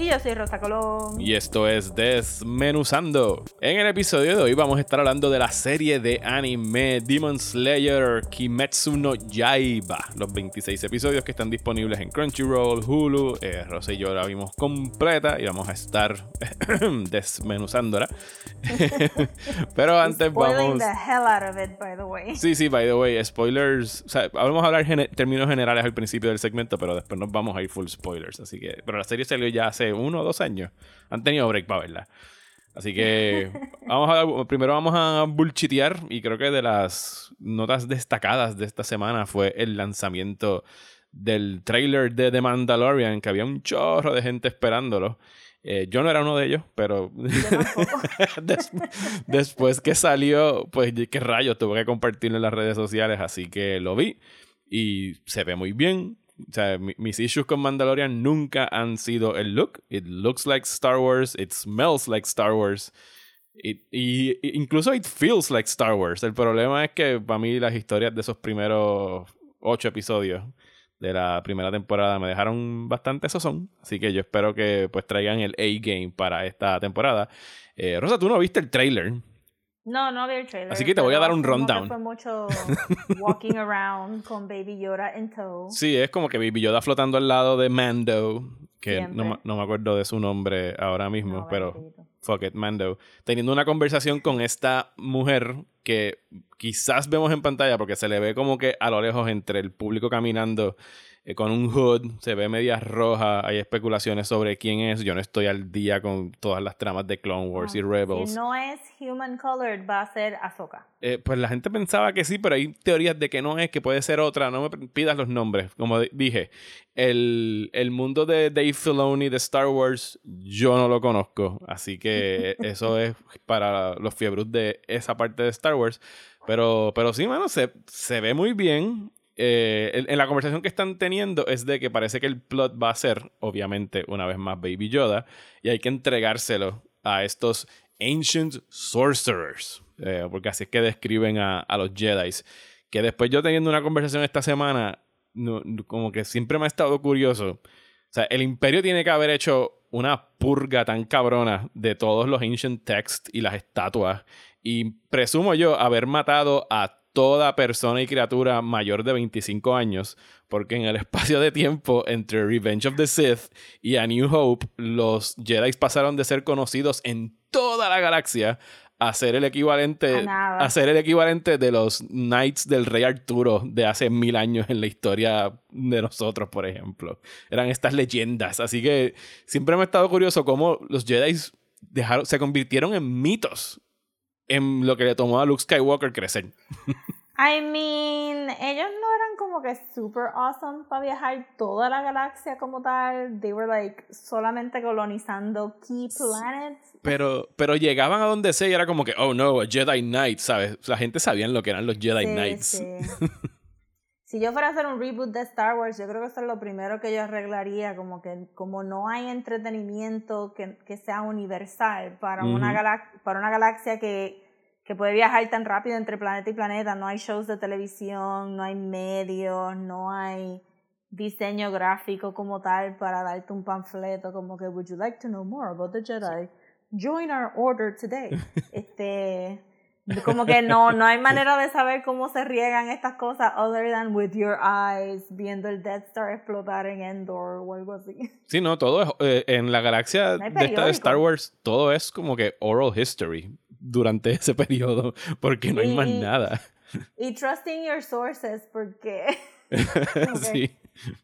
Y yo soy Rosa Colón. y esto es Desmenuzando. En el episodio de hoy vamos a estar hablando de la serie de anime Demon Slayer Kimetsu no Yaiba, los 26 episodios que están disponibles en Crunchyroll, Hulu, eh, Rosa y yo la vimos completa y vamos a estar desmenuzándola. Pero antes vamos... the hell out of it, by the way. Sí, sí, by the way, spoilers. O sea, vamos a hablar gene- términos generales al principio del segmento, pero después nos vamos a ir full spoilers. Así que. Pero la serie salió ya hace uno o dos años. Han tenido break para verla. Así que. vamos a, primero vamos a bullchitear. Y creo que de las notas destacadas de esta semana fue el lanzamiento del trailer de The Mandalorian, que había un chorro de gente esperándolo. Eh, yo no era uno de ellos, pero des- después que salió, pues qué rayos, tuve que compartirlo en las redes sociales, así que lo vi y se ve muy bien. O sea, mi- mis issues con Mandalorian nunca han sido el look. It looks like Star Wars, it smells like Star Wars. It- incluso it feels like Star Wars. El problema es que para mí las historias de esos primeros ocho episodios de la primera temporada me dejaron bastante sazón. Así que yo espero que pues traigan el A-Game para esta temporada. Eh, Rosa, tú no viste el trailer. No, no vi el trailer. Así que te voy a dar un rundown. Fue mucho walking around con Baby Yoda en tow. Sí, es como que Baby Yoda flotando al lado de Mando, que no, me- no me acuerdo de su nombre ahora mismo, No, pero bendito. fuck it, Mando. Teniendo una conversación con esta mujer que quizás vemos en pantalla porque se le ve como que a lo lejos entre el público caminando eh, con un hood, se ve media roja, hay especulaciones sobre quién es. Yo no estoy al día con todas las tramas de Clone Wars y Rebels. Si no es human colored, va a ser Ahsoka. Eh, pues la gente pensaba que sí, pero hay teorías de que no es, que puede ser otra. No me pidas los nombres. Como di- dije, el, el mundo de Dave Filoni de Star Wars yo no lo conozco. Así que eso es para los fiebros de esa parte de Star Wars. Pero, pero sí, mano, se, se ve muy bien. Eh, en, la conversación que están teniendo es de que parece que el plot va a ser, obviamente, una vez más Baby Yoda. Y hay que entregárselo a estos Ancient Sorcerers. eh, porque así es que describen a, los Jedi. Que después yo teniendo una conversación esta semana, como que siempre me ha estado curioso. O sea, el imperio tiene que haber hecho una purga tan cabrona de todos los ancient texts y las estatuas. Y presumo yo haber matado a toda persona y criatura mayor de 25 años, porque en el espacio de tiempo entre Revenge of the Sith y A New Hope, los Jedi pasaron de ser conocidos en toda la galaxia a ser el equivalente A ser el equivalente de los Knights del Rey Arturo de hace mil años en la historia de nosotros, por ejemplo. Eran estas leyendas. Así que siempre me ha estado curioso cómo los Jedi dejaron, se convirtieron en mitos en lo que le tomó a Luke Skywalker crecer. I mean, ellos no eran como que super awesome para viajar toda la galaxia como tal. They were like solamente colonizando key planets. Pero, pero llegaban a donde sea y era como que, oh no, a Jedi Knight, ¿sabes? La gente sabía lo que eran los Jedi Sí, Knights. sí. si yo fuera a hacer un reboot de Star Wars, yo creo que eso es lo primero que yo arreglaría, como que como no hay entretenimiento que, que sea universal para, una Ujú. galax- para una galaxia que, que puede viajar tan rápido entre planeta y planeta, no hay shows de televisión, no hay medios, no hay diseño gráfico como tal para darte un panfleto como que would you like to know more about the Jedi? Join our order today. este como que no, no hay manera de saber cómo se riegan estas cosas other than with your eyes, viendo el Death Star explotar en Endor o algo así. Sí, no, todo es, eh, en la galaxia No de esta de. Star Wars, todo es como que oral history durante ese periodo, porque no hay más Y- nada. Y trusting your sources, porque, Ok. sí.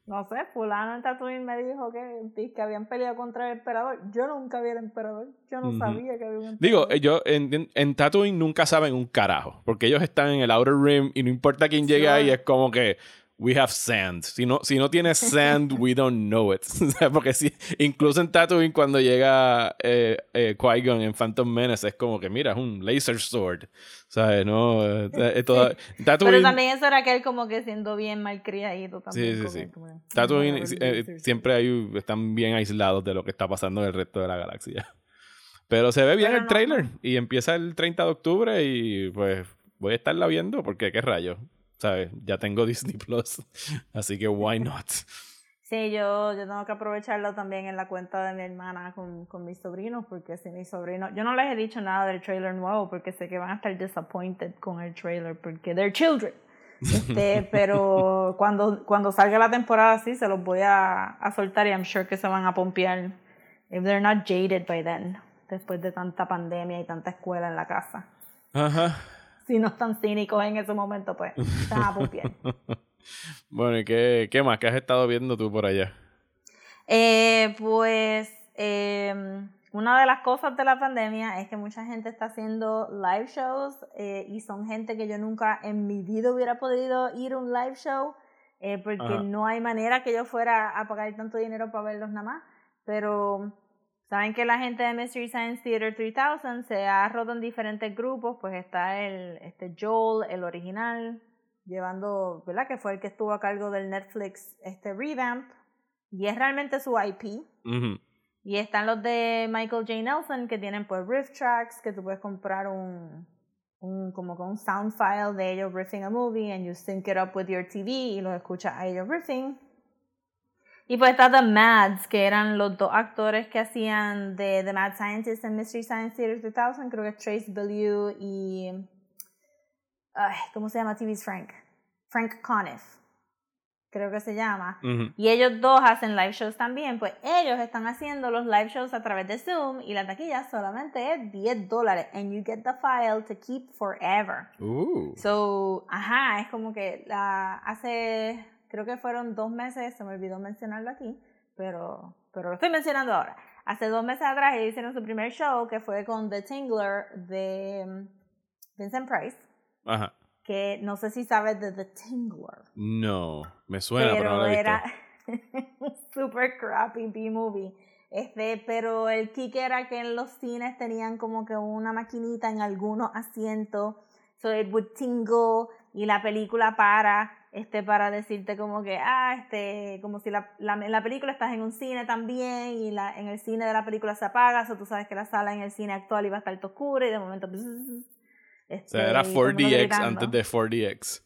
No sé, fulano en Tatooine me dijo que, que habían peleado contra el emperador. Yo nunca vi al emperador. Yo no sabía que había un emperador. Digo, ellos en, en Tatooine nunca saben un carajo, porque ellos están en el Outer Rim y no importa quién llegue ahí, es como que, we have sand. Si no, si no tienes sand, we don't know it. Porque si, incluso en Tatooine, cuando llega eh, eh, Qui-Gon en Phantom Menace, es como que, mira, es un laser sword. ¿Sabes? No, eh, eh, toda- Tatooine, Pero también eso era aquel como que siendo bien malcriadito también. Sí, sí, como- sí. como- Tatooine, eh, siempre hay, están bien aislados de lo que está pasando en el resto de la galaxia. Pero se ve bien Pero el no, trailer y empieza el 30 de octubre y pues voy a estarla viendo porque qué rayo, ¿sabes? Ya tengo Disney Plus, así que why not? Sí, yo, yo tengo que aprovecharlo también en la cuenta de mi hermana con, con mis sobrinos, porque si mis sobrinos, yo no les he dicho nada del trailer nuevo, porque sé que van a estar disappointed con el trailer, porque they're children. Este, pero cuando, cuando salga la temporada sí, se los voy a, a soltar y I'm sure que se van a pompear. If they're not jaded by then, después de tanta pandemia y tanta escuela en la casa. Ajá. Si no están cínicos en ese momento, pues van a. Bueno, ¿y qué, qué más? ¿Qué has estado viendo tú por allá? Eh, pues eh, una de las cosas de la pandemia es que mucha gente está haciendo live shows eh, y son gente que yo nunca en mi vida hubiera podido ir a un live show eh, porque Ajá. no hay manera que yo fuera a pagar tanto dinero para verlos nada más. Pero saben que la gente de Mystery Science Theater 3000 se ha roto en diferentes grupos, pues está el este Joel, el original, llevando, ¿verdad? Que fue el que estuvo a cargo del Netflix este revamp y es realmente su IP. Ujú. Y están los de Michael J. Nelson que tienen pues riff tracks que tú puedes comprar un, un como que un sound file de ellos riffing a movie and you sync it up with your TV y los escuchas a ellos riffing. Y pues está The Mads, que eran los dos actores que hacían de The Mad Scientist en Mystery Science Theater 2000, creo que es Trace Bellew y... Ay, ¿Cómo se llama? TV's Frank. Frank Conniff, creo que se llama. Y ellos dos hacen live shows también, pues ellos están haciendo los live shows a través de Zoom y la taquilla solamente es 10 dólares and you get the file to keep forever. Uh. So, ajá, es como que la, hace, creo que fueron dos meses, se me olvidó mencionarlo aquí, pero, pero lo estoy mencionando ahora. Hace dos meses atrás ellos hicieron su primer show que fue con The Tingler de mm, Vincent Price, Ajá. que no sé si sabes de The Tingler. No, me suena, pero, pero no lo he era un super crappy B-movie. Este, pero el kick era que en los cines tenían como que una maquinita en algunos asientos, so it would tingle y la película para, este, para decirte como que, ah, este, como si la, la, en la película estás en un cine también y la, en el cine de la película se apaga, o tú sabes que la sala en el cine actual iba a estar oscura y de momento, O sea, era este, el mundo 4DX gritando. antes de 4DX.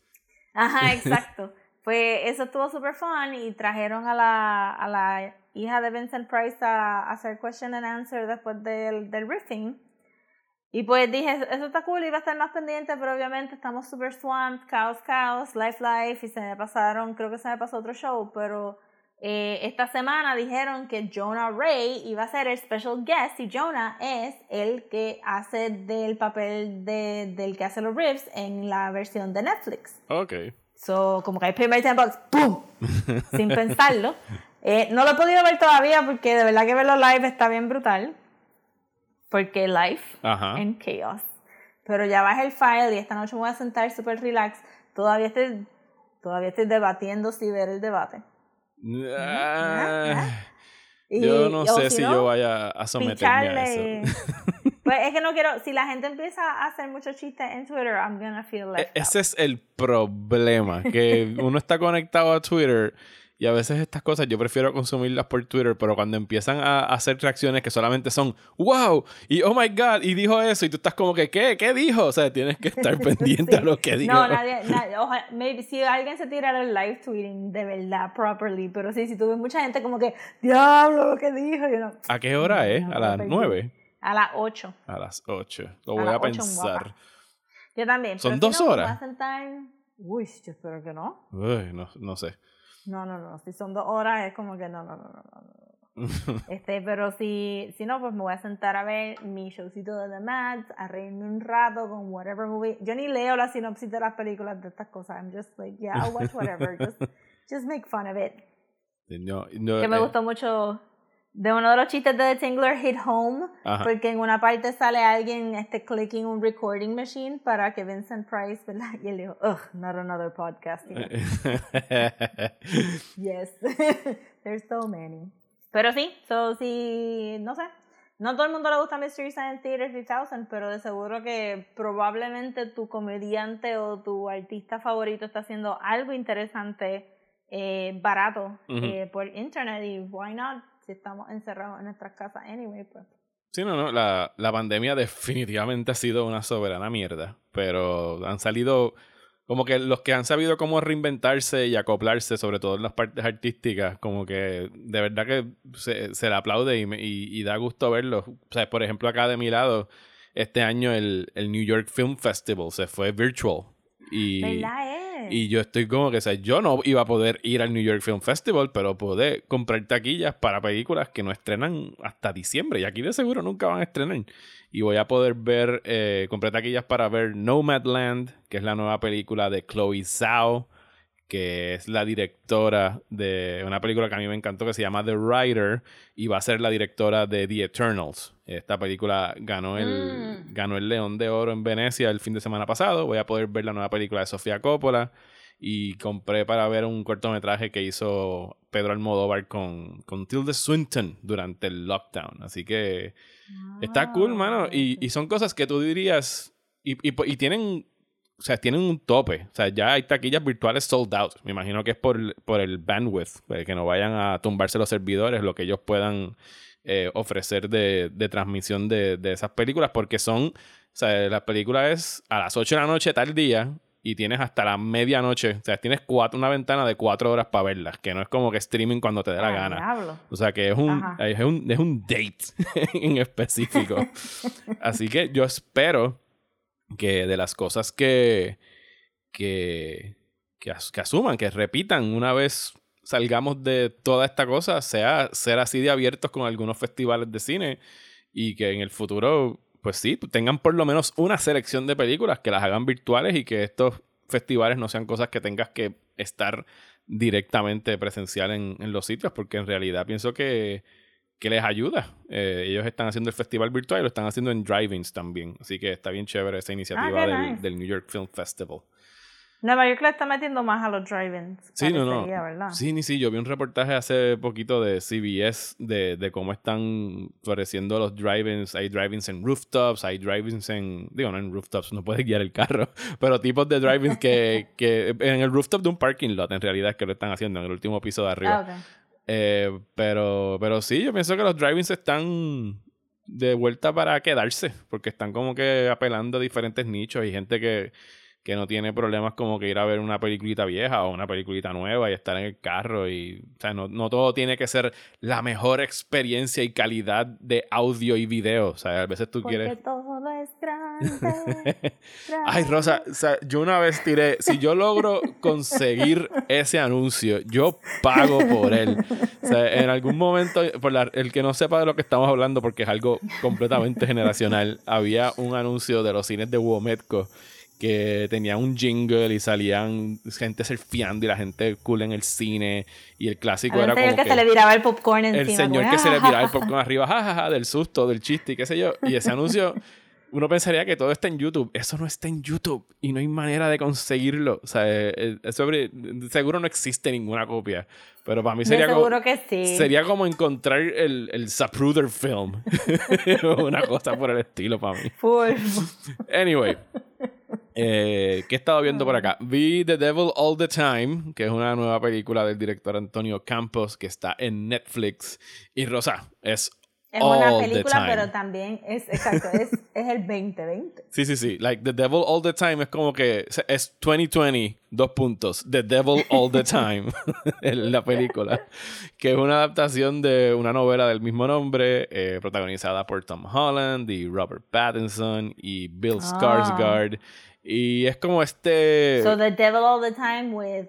Ajá, exacto. Pues eso estuvo super fun y trajeron a la, a la hija de Vincent Price a, a hacer question and answer después del, del riffing. Y pues dije, eso está cool, iba a estar más pendiente, pero obviamente estamos super swamped, caos, caos, life, life, y se me pasaron, creo que se me pasó otro show, pero eh, esta semana dijeron que Jonah Ray iba a ser el special guest y Jonah es el que hace del papel de, del que hace los riffs en la versión de Netflix. Ok. So, como que I pay my 10 bucks, ¡pum! Sin pensarlo. Eh, no lo he podido ver todavía porque de verdad que verlo live está bien brutal. Porque Ajá. en chaos. Pero ya bajé el file y esta noche me voy a sentar súper relax. Todavía estoy, todavía estoy debatiendo si ver el debate. Ah, Y- yo no sé si si no, yo vaya a someterme a eso. Pues es que no quiero, si la gente empieza a hacer muchos chistes en Twitter, I'm gonna feel E- left out. Ese es el problema, que uno está conectado a Twitter y a veces estas cosas yo prefiero consumirlas por Twitter, pero cuando empiezan a hacer reacciones que solamente son wow y oh my god y dijo eso y tú estás como que ¿qué? ¿Qué dijo? O sea, tienes que estar pendiente a lo que dijo. No, nadie, nadie oja- maybe si alguien se tirara el live tweeting de verdad, properly, pero sí, si tuve mucha gente como que, diablo, lo que dijo, yo no. ¿A qué hora es? No, ¿A las 9? A las 8. A las 8. Lo voy a, ocho en pensar. Yo también. ¿Son si dos no, horas? Uy, yo espero que no. Uy, no, no sé. No, no, no. Si son dos horas es como que no, no, no, no, no. Este, pero si, si no, pues me voy a sentar a ver mi showcito de The Mads, a reírme un rato con whatever movie. Yo ni leo la sinopsis de las películas de estas cosas. I'm just like, yeah, I'll watch whatever. just, just make fun of it. No, no, Que me eh, gustó mucho de uno de los chistes de The Tingler Hit Home, Ajá. porque en una parte sale alguien este, clicking un recording machine para que Vincent Price, ¿verdad? Y él dijo, ugh, not another podcast. Yes, there's so many. Pero sí, so sí, no sé. No todo el mundo le gusta Mystery Science Theater 3000, pero de seguro que probablemente tu comediante o tu artista favorito está haciendo algo interesante, eh, barato, eh, por internet y why not, si estamos encerrados en nuestras casas anyway, pues. Sí, no, no. La, la pandemia definitivamente ha sido una soberana mierda. Pero han salido. Como que los que han sabido cómo reinventarse y acoplarse, sobre todo en las partes artísticas, como que de verdad que se, se le aplaude y, me- y- y da gusto verlo. O sea, por ejemplo, acá de mi lado, este año el, el New York Film Festival se fue virtual. Y, ¿Verdad es? Y yo estoy como que, o sea, yo no iba a poder ir al New York Film Festival, pero poder comprar taquillas para películas que no estrenan hasta diciembre. Y aquí de seguro nunca van a estrenar. Y voy a poder ver, eh, compré taquillas para ver Nomadland, que es la nueva película de Chloe Zhao, que es la directora de una película que a mí me encantó que se llama The Writer y va a ser la directora de The Eternals. Esta película ganó el, Mm. ganó el León de Oro en Venecia el fin de semana pasado. Voy a poder ver la nueva película de Sofía Coppola y compré para ver un cortometraje que hizo Pedro Almodóvar con, con Tilda Swinton durante el lockdown. Así que está cool, mano. Y, y son cosas que tú dirías y, y, y tienen o sea, tienen un tope. O sea, ya hay taquillas virtuales sold out. Me imagino que es por, el- por el bandwidth, pues, que no vayan a tumbarse los servidores, lo que ellos puedan eh, ofrecer de, de transmisión de, de esas películas, porque son, o sea, la película es a las 8 de la noche tal día y tienes hasta la medianoche. O sea, tienes cuatro, una ventana de cuatro horas para verlas, que no es como que streaming cuando te dé la Ah, gana. O sea que es un, es un, es un date en específico. Así que yo espero que de las cosas que, que, que, que asuman, que repitan una vez salgamos de toda esta cosa, sea ser así de abiertos con algunos festivales de cine y que en el futuro, pues sí, tengan por lo menos una selección de películas que las hagan virtuales y que estos festivales no sean cosas que tengas que estar directamente presencial en, en los sitios, porque en realidad pienso que, que les ayuda. Eh, ellos están haciendo el festival virtual y lo están haciendo en drive-ins también. Así que está bien chévere esa iniciativa Ah, del, nice. del New York Film Festival. Nueva York le está metiendo más a los drive-ins. Sí, no, no. parecería, ¿verdad? Sí, ni sí. Yo vi un reportaje hace poquito de CBS de, de cómo están floreciendo los drive-ins. Hay drive-ins en rooftops, hay drive-ins en. Digo, no en rooftops, no puedes guiar el carro. Pero tipos de drive-ins que, que. En el rooftop de un parking lot, en realidad, que lo están haciendo, en el último piso de arriba. Ah, ok. Eh, pero, pero sí, yo pienso que los drive-ins están de vuelta para quedarse, porque están como que apelando a diferentes nichos y gente que, que no tiene problemas como que ir a ver una peliculita vieja o una peliculita nueva y estar en el carro y, o sea, no, no todo tiene que ser la mejor experiencia y calidad de audio y video, o sea, a veces tú Porque quieres... todo es grande. Ay, Rosa, o sea, yo una vez tiré, si yo logro conseguir ese anuncio, yo pago por él. O sea, en algún momento, por la- el que no sepa de lo que estamos hablando, porque es algo completamente generacional, había un anuncio de los cines de Wometco que tenía un jingle y salían gente surfeando y la gente cool en el cine y el clásico Había era señor como que, se le viraba el popcorn encima. el señor que se le "Ah, tiraba el popcorn arriba, jajaja, del susto, del chiste y qué sé yo. Y ese anuncio, uno pensaría que todo está en YouTube. Eso no está en YouTube y no hay manera de conseguirlo. O sea, eh, eh, habría- seguro no existe ninguna copia. Pero para mí sería como, seguro que sí. sería como encontrar el, el Zapruder film. Una cosa por el estilo para mí. Anyway. Eh, ¿Qué he estado viendo por acá? Vi The Devil All the Time, que es una nueva película del director Antonio Campos que está en Netflix. Y Rosa, es Es una película, pero también es, exacto, es, es el 2020. Sí, sí, sí. Like The Devil All the Time es como que es 2020, dos puntos. The Devil All the Time, en la película. Que es una adaptación de una novela del mismo nombre, eh, protagonizada por Tom Holland y Robert Pattinson y Bill Ah. Skarsgård. Y es como este. So the devil all the time with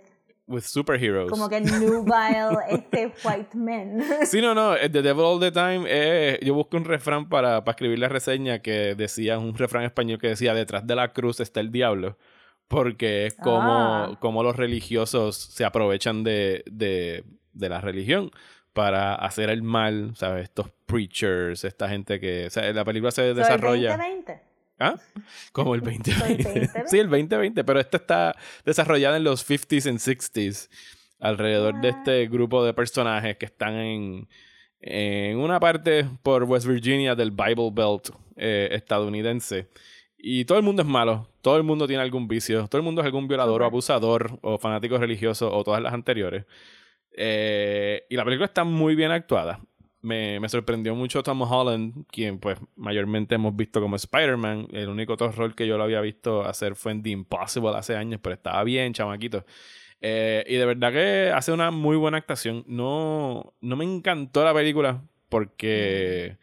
with superheroes. como que nubile este white men. Sí, no, no. eh, The Devil All the Time. eh, yo busqué un refrán para, para escribir la reseña que decía, un refrán español que decía: Detrás de la cruz está el diablo. Porque es como, Ah. como los religiosos se aprovechan de, de, de la religión para hacer el mal, ¿sabes? Estos preachers, esta gente que... O sea, la película se desarrolla... 2020. ¿Ah? Como el So, el 2020. 2020. sí, el 2020, pero esta está desarrollada en los 50s y 60s, alrededor de Ah. este grupo de personajes que están en, en una parte por West Virginia del Bible Belt eh, estadounidense. Y todo el mundo es malo, todo el mundo tiene algún vicio, todo el mundo es algún violador o abusador o fanático religioso o todas las anteriores. Eh, y la película está muy bien actuada. Me, me sorprendió mucho Tom Holland, quien pues mayormente hemos visto como Spider-Man. El único otro rol que yo lo había visto hacer fue en The Impossible hace años, pero estaba bien, chamaquito. Eh, y de verdad que hace una muy buena actuación. No, no me encantó la película porque,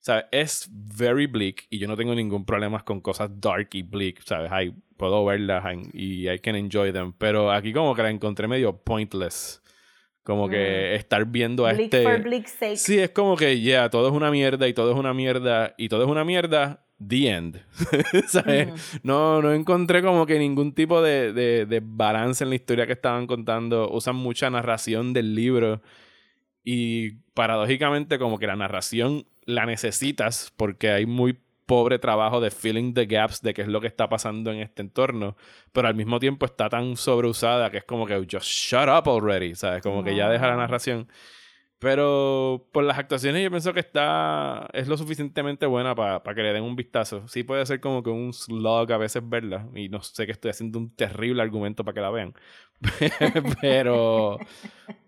¿sabes? Es very bleak y yo no tengo ningún problema con cosas dark y bleak, ¿sabes? Hay, puedo verlas y I can enjoy them. Pero aquí como que la encontré medio pointless. Como que estar viendo a Bleak este... for bleak's sake. Sí, es como que, ya, todo es una mierda y todo es una mierda y todo es una mierda, the end. ¿Sabes? No, no encontré como que ningún tipo de, de, de balance en la historia que estaban contando. Usan mucha narración del libro y paradójicamente como que la narración la necesitas porque hay muy pobre trabajo de filling the gaps de qué es lo que está pasando en este entorno, pero al mismo tiempo está tan sobreusada que es como que just shut up already, ¿sabes? Como que ya deja la No. narración. Pero por las actuaciones yo pienso que está es lo suficientemente buena para que le den un vistazo. Sí puede ser como que un slog a veces verla y no sé que estoy haciendo un terrible argumento para que la vean. pero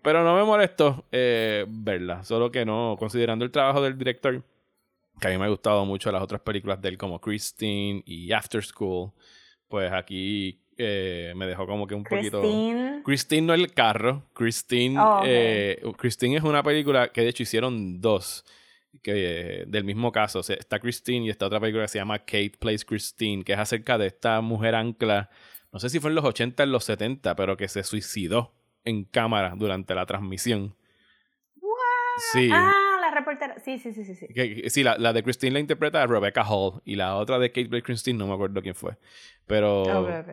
pero no me molesto eh, verla, solo que no, considerando el trabajo del director, que a mí me ha gustado mucho las otras películas de él como Christine y After School, pues aquí eh, me dejó como que un poquito... Christine. No el carro. Christine, Oh, eh, Christine es una película que de hecho hicieron dos que, eh, del mismo caso. O sea, está Christine y está otra película que se llama Kate Plays Christine, que es acerca de esta mujer ancla, no sé si fue en los 80 o en los 70, pero que se suicidó en cámara durante la transmisión. Sí. Ah, reportera. Sí, sí, sí, sí. sí. Que- que- sí, la, la de Christine la interpreta Rebecca Hall y la otra de Kate Blake Christine no me acuerdo quién fue. Pero,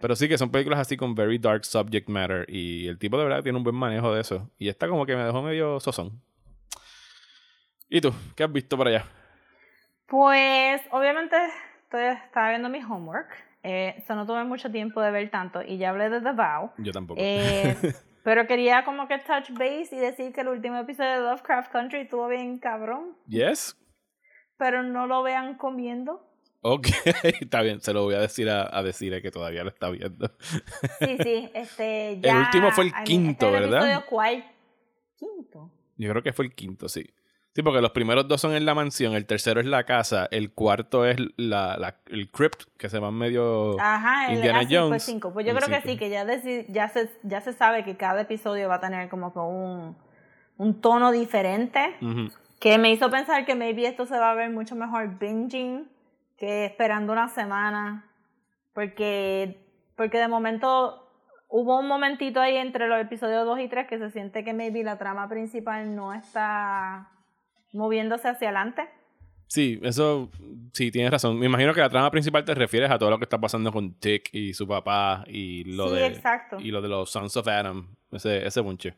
pero sí que son películas así con very dark subject matter y el tipo de verdad tiene un buen manejo de eso. Y esta como que me dejó medio sosón. ¿Y tú? ¿Qué has visto por allá? Pues, obviamente, estoy, estaba viendo mi homework. Eh, so no tuve mucho tiempo de ver tanto. Y ya hablé de The Vow. Yo tampoco. Eh, pero quería como que touch base y decir que el último episodio de Lovecraft Country estuvo bien cabrón. ¿Yes? Pero no lo vean comiendo. Ok, está bien, se lo voy a decir a, a decirle que todavía lo está viendo. Sí, sí, este ya. último fue el quinto, este el ¿verdad? episodio cuál? Quinto. Yo creo que fue el quinto, sí. Sí, porque los primeros dos son en la mansión, el tercero es la casa, el cuarto es la, la- el crypt, que se va medio... Ajá, el, Indiana ah, sí, fue Jones, cinco. Pues yo el creo que sí, que ya, ya, se, ya se sabe que cada episodio va a tener como que un, un tono diferente. Que me hizo pensar que maybe esto se va a ver mucho mejor binging que esperando una semana. Porque, porque de momento hubo un momentito ahí entre los episodios 2 y 3 que se siente que maybe la trama principal no está moviéndose hacia adelante. Sí, eso sí, tienes razón. Me imagino que la trama principal te refieres a todo lo que está pasando con Tick y su papá y lo sí, de exacto. y lo de los Sons of Adam, ese ese bunche.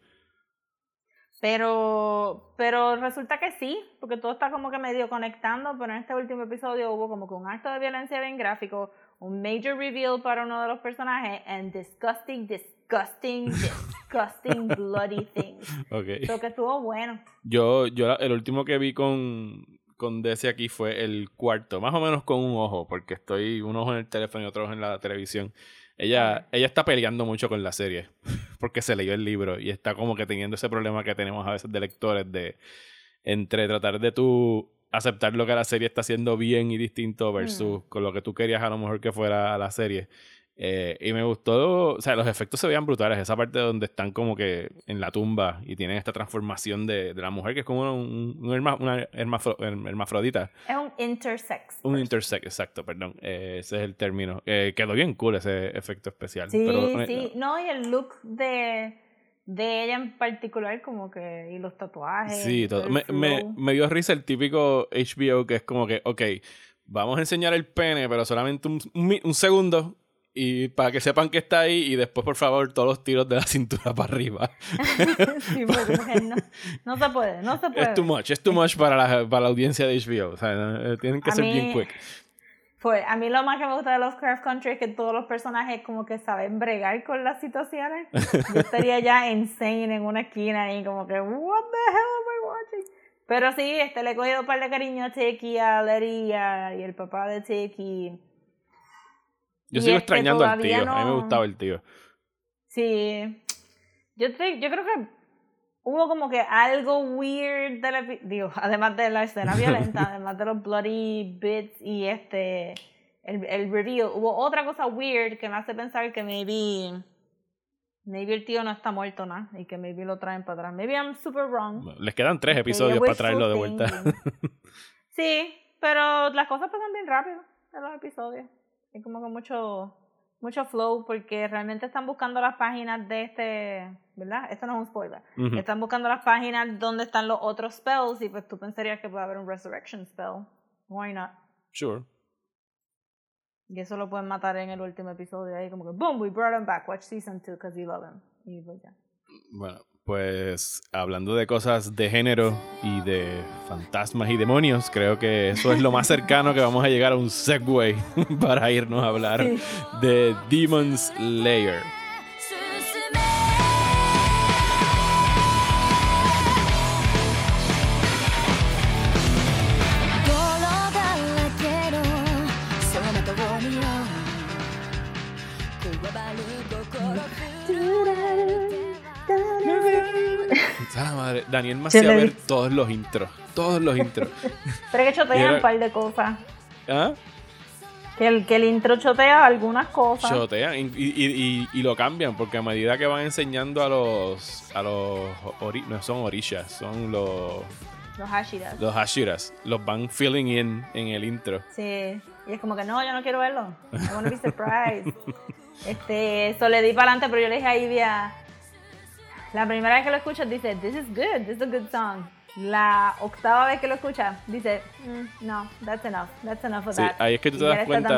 Pero, pero resulta que sí, porque todo está como que medio conectando, pero en este último episodio hubo como que un acto de violencia bien gráfico, un major reveal para uno de los personajes, and disgusting, disgusting, disgusting, bloody things. Okay. Lo que estuvo bueno. Yo yo el último que vi con con Desi aquí fue el cuarto, más o menos con un ojo, porque estoy un ojo en el teléfono y otro ojo en la televisión. Ella, ella está peleando mucho con la serie porque se leyó el libro y está como que teniendo ese problema que tenemos a veces de lectores de entre tratar de tú aceptar lo que la serie está haciendo bien y distinto versus con lo que tú querías a lo mejor que fuera la serie. Eh, y me gustó, o sea, los efectos se veían brutales. Esa parte donde están como que en la tumba y tienen esta transformación de, de la mujer que es como un, un herma- una hermafro- herm- hermafrodita. Es un intersex. Un intersex, exacto, perdón. Eh, ese es el término. Eh, quedó bien cool ese efecto especial. Sí, pero, eh, sí. No, y el look de, de ella en particular, como que, y los tatuajes. Sí, todo. Me, me, flow. me dio risa el típico HBO que es como que, ok, vamos a enseñar el pene, pero solamente un, un mi- un segundo y para que sepan que está ahí y después por favor todos los tiros de la cintura para arriba. sí, porque no, no se puede, no se puede. es too much, es too much para la, para la audiencia de HBO. O sea, eh, tienen que A ser bien mí- quick. Fue, a mí lo más que me gusta de los Craft Country es que todos los personajes como que saben bregar con las situaciones. Yo estaría ya insane en una esquina y como que, what the hell am I watching? Pero sí, este, le he cogido un par de cariño a Tiki, a Letty y, a- y el papá de Tiki. Yo y sigo extrañando al tío. A mí me gustaba el tío. Sí. Yo, te- yo creo que hubo como que algo weird del epi- digo, además de la escena violenta, además de los bloody bits y este el, el reveal, hubo otra cosa weird que me hace pensar que maybe maybe el tío no está muerto nada y que maybe lo traen para atrás. Maybe I'm super wrong. Les quedan tres episodios para traerlo de vuelta. sí, pero las cosas pasan bien rápido en los episodios. Hay como que mucho mucho flow porque realmente están buscando las páginas de este, ¿verdad? Esto no es un spoiler. Están buscando las páginas donde están los otros spells y pues tú pensarías que puede haber un resurrection spell. Why not? Sure. Y eso lo pueden matar en el último episodio ahí como que boom, we brought him back. Watch season 2 because we love him. Y pues ya. Bueno, pues hablando de cosas de género y de fantasmas y demonios, creo que eso es lo más cercano que vamos a llegar a un segue para irnos a hablar de Demon Slayer. Daniel me hacía ver todos los intros, todos los intros. Pero que chotean era- un par de cosas. ¿Ah? Que el, que el intro chotea algunas cosas. Chotean y, y- y- y lo cambian porque a medida que van enseñando a los a los ori- no son orishas, son los Los Hashiras. los hashiras, los van filling in en el intro. Sí. Y es como que no, yo no quiero verlo. I wanna be surprised. este, eso le di para adelante, pero yo le dije a Ivia. La primera vez que lo escuchas dice, This is good, this is a good song. La octava vez que lo escuchas dice, "Mm, No, that's enough, that's enough of Sí, that. ahí es que tú te das cuenta.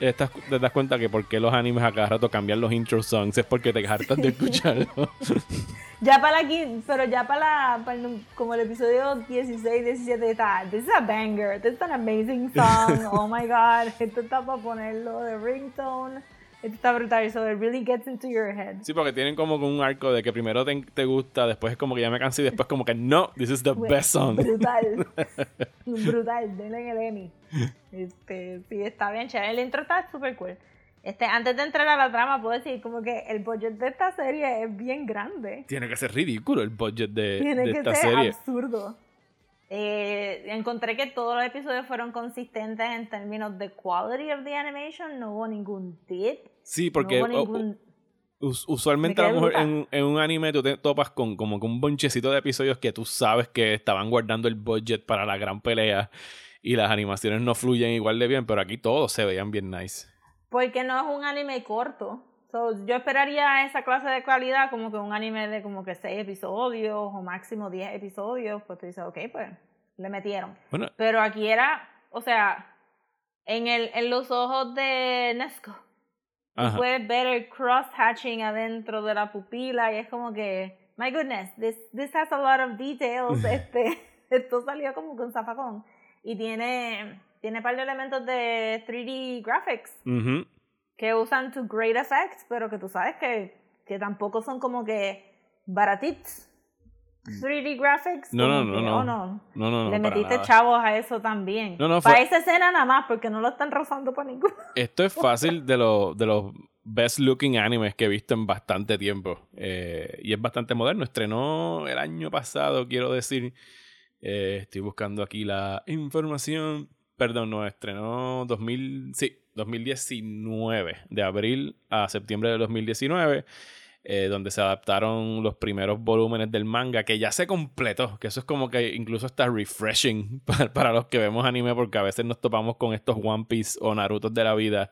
estás- te das cuenta que por qué los animes a cada rato cambian los intro songs es porque te hartas de escucharlo. Ya para la quin- pero ya para la, para el- como el episodio 16, 17 está, this is a banger, this is an amazing song, oh my god, esto está para ponerlo de ringtone, esto está brutal, so it really gets into your head. sí, porque tienen como que un arco de que primero te, te gusta, después es como que ya me cansé y después como que no, this is the best song. Brutal, brutal, denle en el Emmy. Este, sí, está bien chévere, el intro está súper cool. Este, antes de entrar a la trama, puedo decir como que el budget de esta serie es bien grande. Tiene que ser ridículo el budget de, Tiene de que esta ser serie. absurdo. Eh, encontré que todos los episodios fueron consistentes en términos de quality of the animation. No hubo ningún dip. Sí, porque no ningún... usualmente a lo mejor en, un anime tú te topas con como que un bonchecito de episodios que tú sabes que estaban guardando el budget para la gran pelea y las animaciones no fluyen igual de bien, pero aquí todos se veían bien nice. Porque no es un anime corto. So, yo esperaría esa clase de calidad como que un anime de como que 6 episodios o máximo 10 episodios. Pues tú dices, ok, pues le metieron. Bueno, Pero aquí era, o sea, en, el, en los ojos de Nesco. Ajá. puedes ver el cross-hatching adentro de la pupila y es como que, my goodness, this, this has a lot of details. este, esto salió como con zafacón. Y tiene, tiene un par de elementos de 3D graphics Ujú. que usan to great effect, pero que tú sabes que, que tampoco son como que baratitos. 3D graphics. No, no, como no, que, no. oh, no. No, no, no. Le metiste nada. chavos a eso también. No, no, para esa escena nada más, porque no lo están rozando para ninguno. Esto es fácil de, los de los best looking animes que he visto en bastante tiempo. Eh, y es bastante moderno. Estrenó el año pasado, quiero decir. Eh, estoy buscando aquí la información. Perdón, no, estrenó 2000, sí, 2019, de abril a septiembre de 2019, eh, donde se adaptaron los primeros volúmenes del manga, que ya se completó, que eso es como que incluso está refreshing para, para los que vemos anime, porque a veces nos topamos con estos One Piece o Naruto de la vida,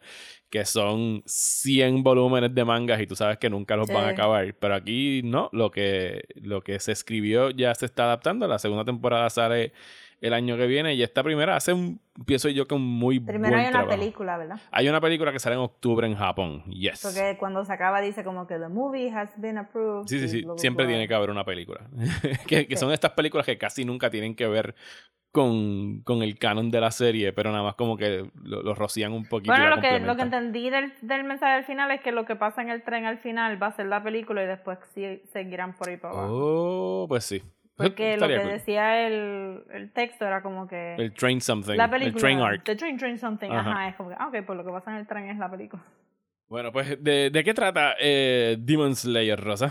que son 100 volúmenes de mangas y tú sabes que nunca los van a acabar. Pero aquí no, lo que, lo que se escribió ya se está adaptando. La segunda temporada sale el año que viene y esta primera hace un, pienso yo que un muy Primero buen hay una trabajo. película, ¿verdad? Hay una película que sale en octubre en Japón. Yes. Porque cuando se acaba dice como que the movie has been approved. Sí, sí, sí. Siempre tiene que haber una película. que que Sí. son estas películas que casi nunca tienen que ver con, con el canon de la serie, pero nada más como que lo, lo rocían un poquito. Bueno, lo que, lo que entendí del, del mensaje al final es que lo que pasa en el tren al final va a ser la película y después sí, seguirán por ahí para abajo. Oh, pues sí. Porque lo que cool. decía el, el texto era como que El Train Something. la el película Train Arc. The Train Train Something, Ajá. ajá, es como que, ah, ok, pues lo que pasa en el tren es la película. Bueno, pues, ¿de, de qué trata eh, Demon Slayer, Rosa?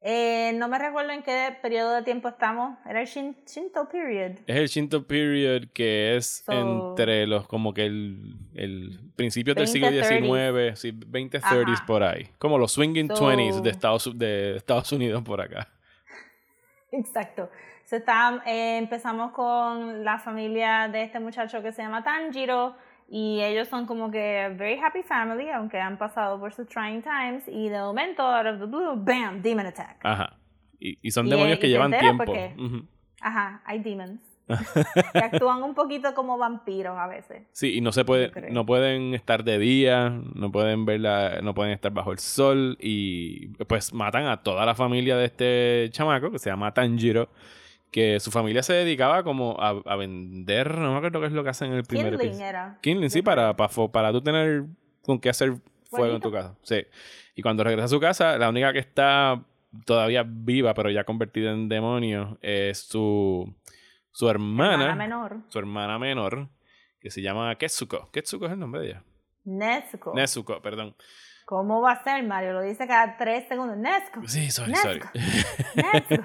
Eh, no me recuerdo en qué periodo de tiempo estamos. Era el Shin- Shinto period. Es el Shinto Period que es So- entre los, como que el, el principio del 20, siglo 30s. XIX, sí, 20, 30s Ajá. por ahí. Como los swinging So- 20s de Estados, de Estados Unidos por acá. Exacto. So, está, eh, empezamos con la familia de este muchacho que se llama Tanjiro y ellos son como que very happy family, aunque han pasado por sus trying times y de momento, out of the blue, bam, demon attack. Ajá. Y, y son demonios y que llevan tiempo. Ajá, hay demons. Que actúan un poquito como vampiros a veces. Sí, y no se puede, no pueden estar de día, no pueden ver la, no pueden estar bajo el sol y pues matan a toda la familia de este chamaco que se llama Tanjiro, que su familia se dedicaba como a, a vender, no me acuerdo qué es lo que hacen en el primer Kindling era. Kindling, sí, para, para, para tú tener con qué hacer fuego en tu casa. Sí. Y cuando regresa a su casa, la única que está todavía viva, pero ya convertida en demonio, es su, su hermana, Hermana menor. su hermana menor, que se llama Ketsuko. Ketsuko es el nombre de ella. Nezuko. Nezuko, perdón. ¿Cómo va a ser, Mario? Lo dice cada tres segundos. Nezuko. Sí, sorry, sorry.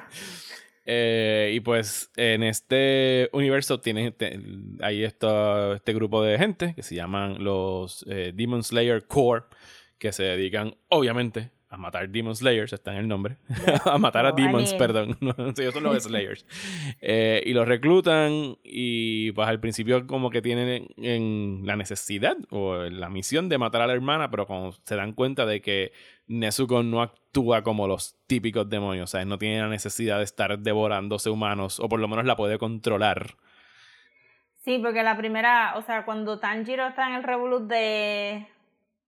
Eh, y pues en este universo tiene, este grupo de gente que se llaman los eh, Demon Slayer Core, que se dedican obviamente a matar Demon Slayers, está en el nombre, a matar a Oh, I Demons, mean- perdón, sí, ellos son los Slayers. Eh, y los reclutan y pues al principio como que tienen en la necesidad o la misión de matar a la hermana, pero cuando se dan cuenta de que Nezuko no actúa como los típicos demonios, ¿sabes? No tiene la necesidad de estar devorándose humanos, o por lo menos la puede controlar. Sí, porque la primera, o sea, cuando Tanjiro está en el revolut de,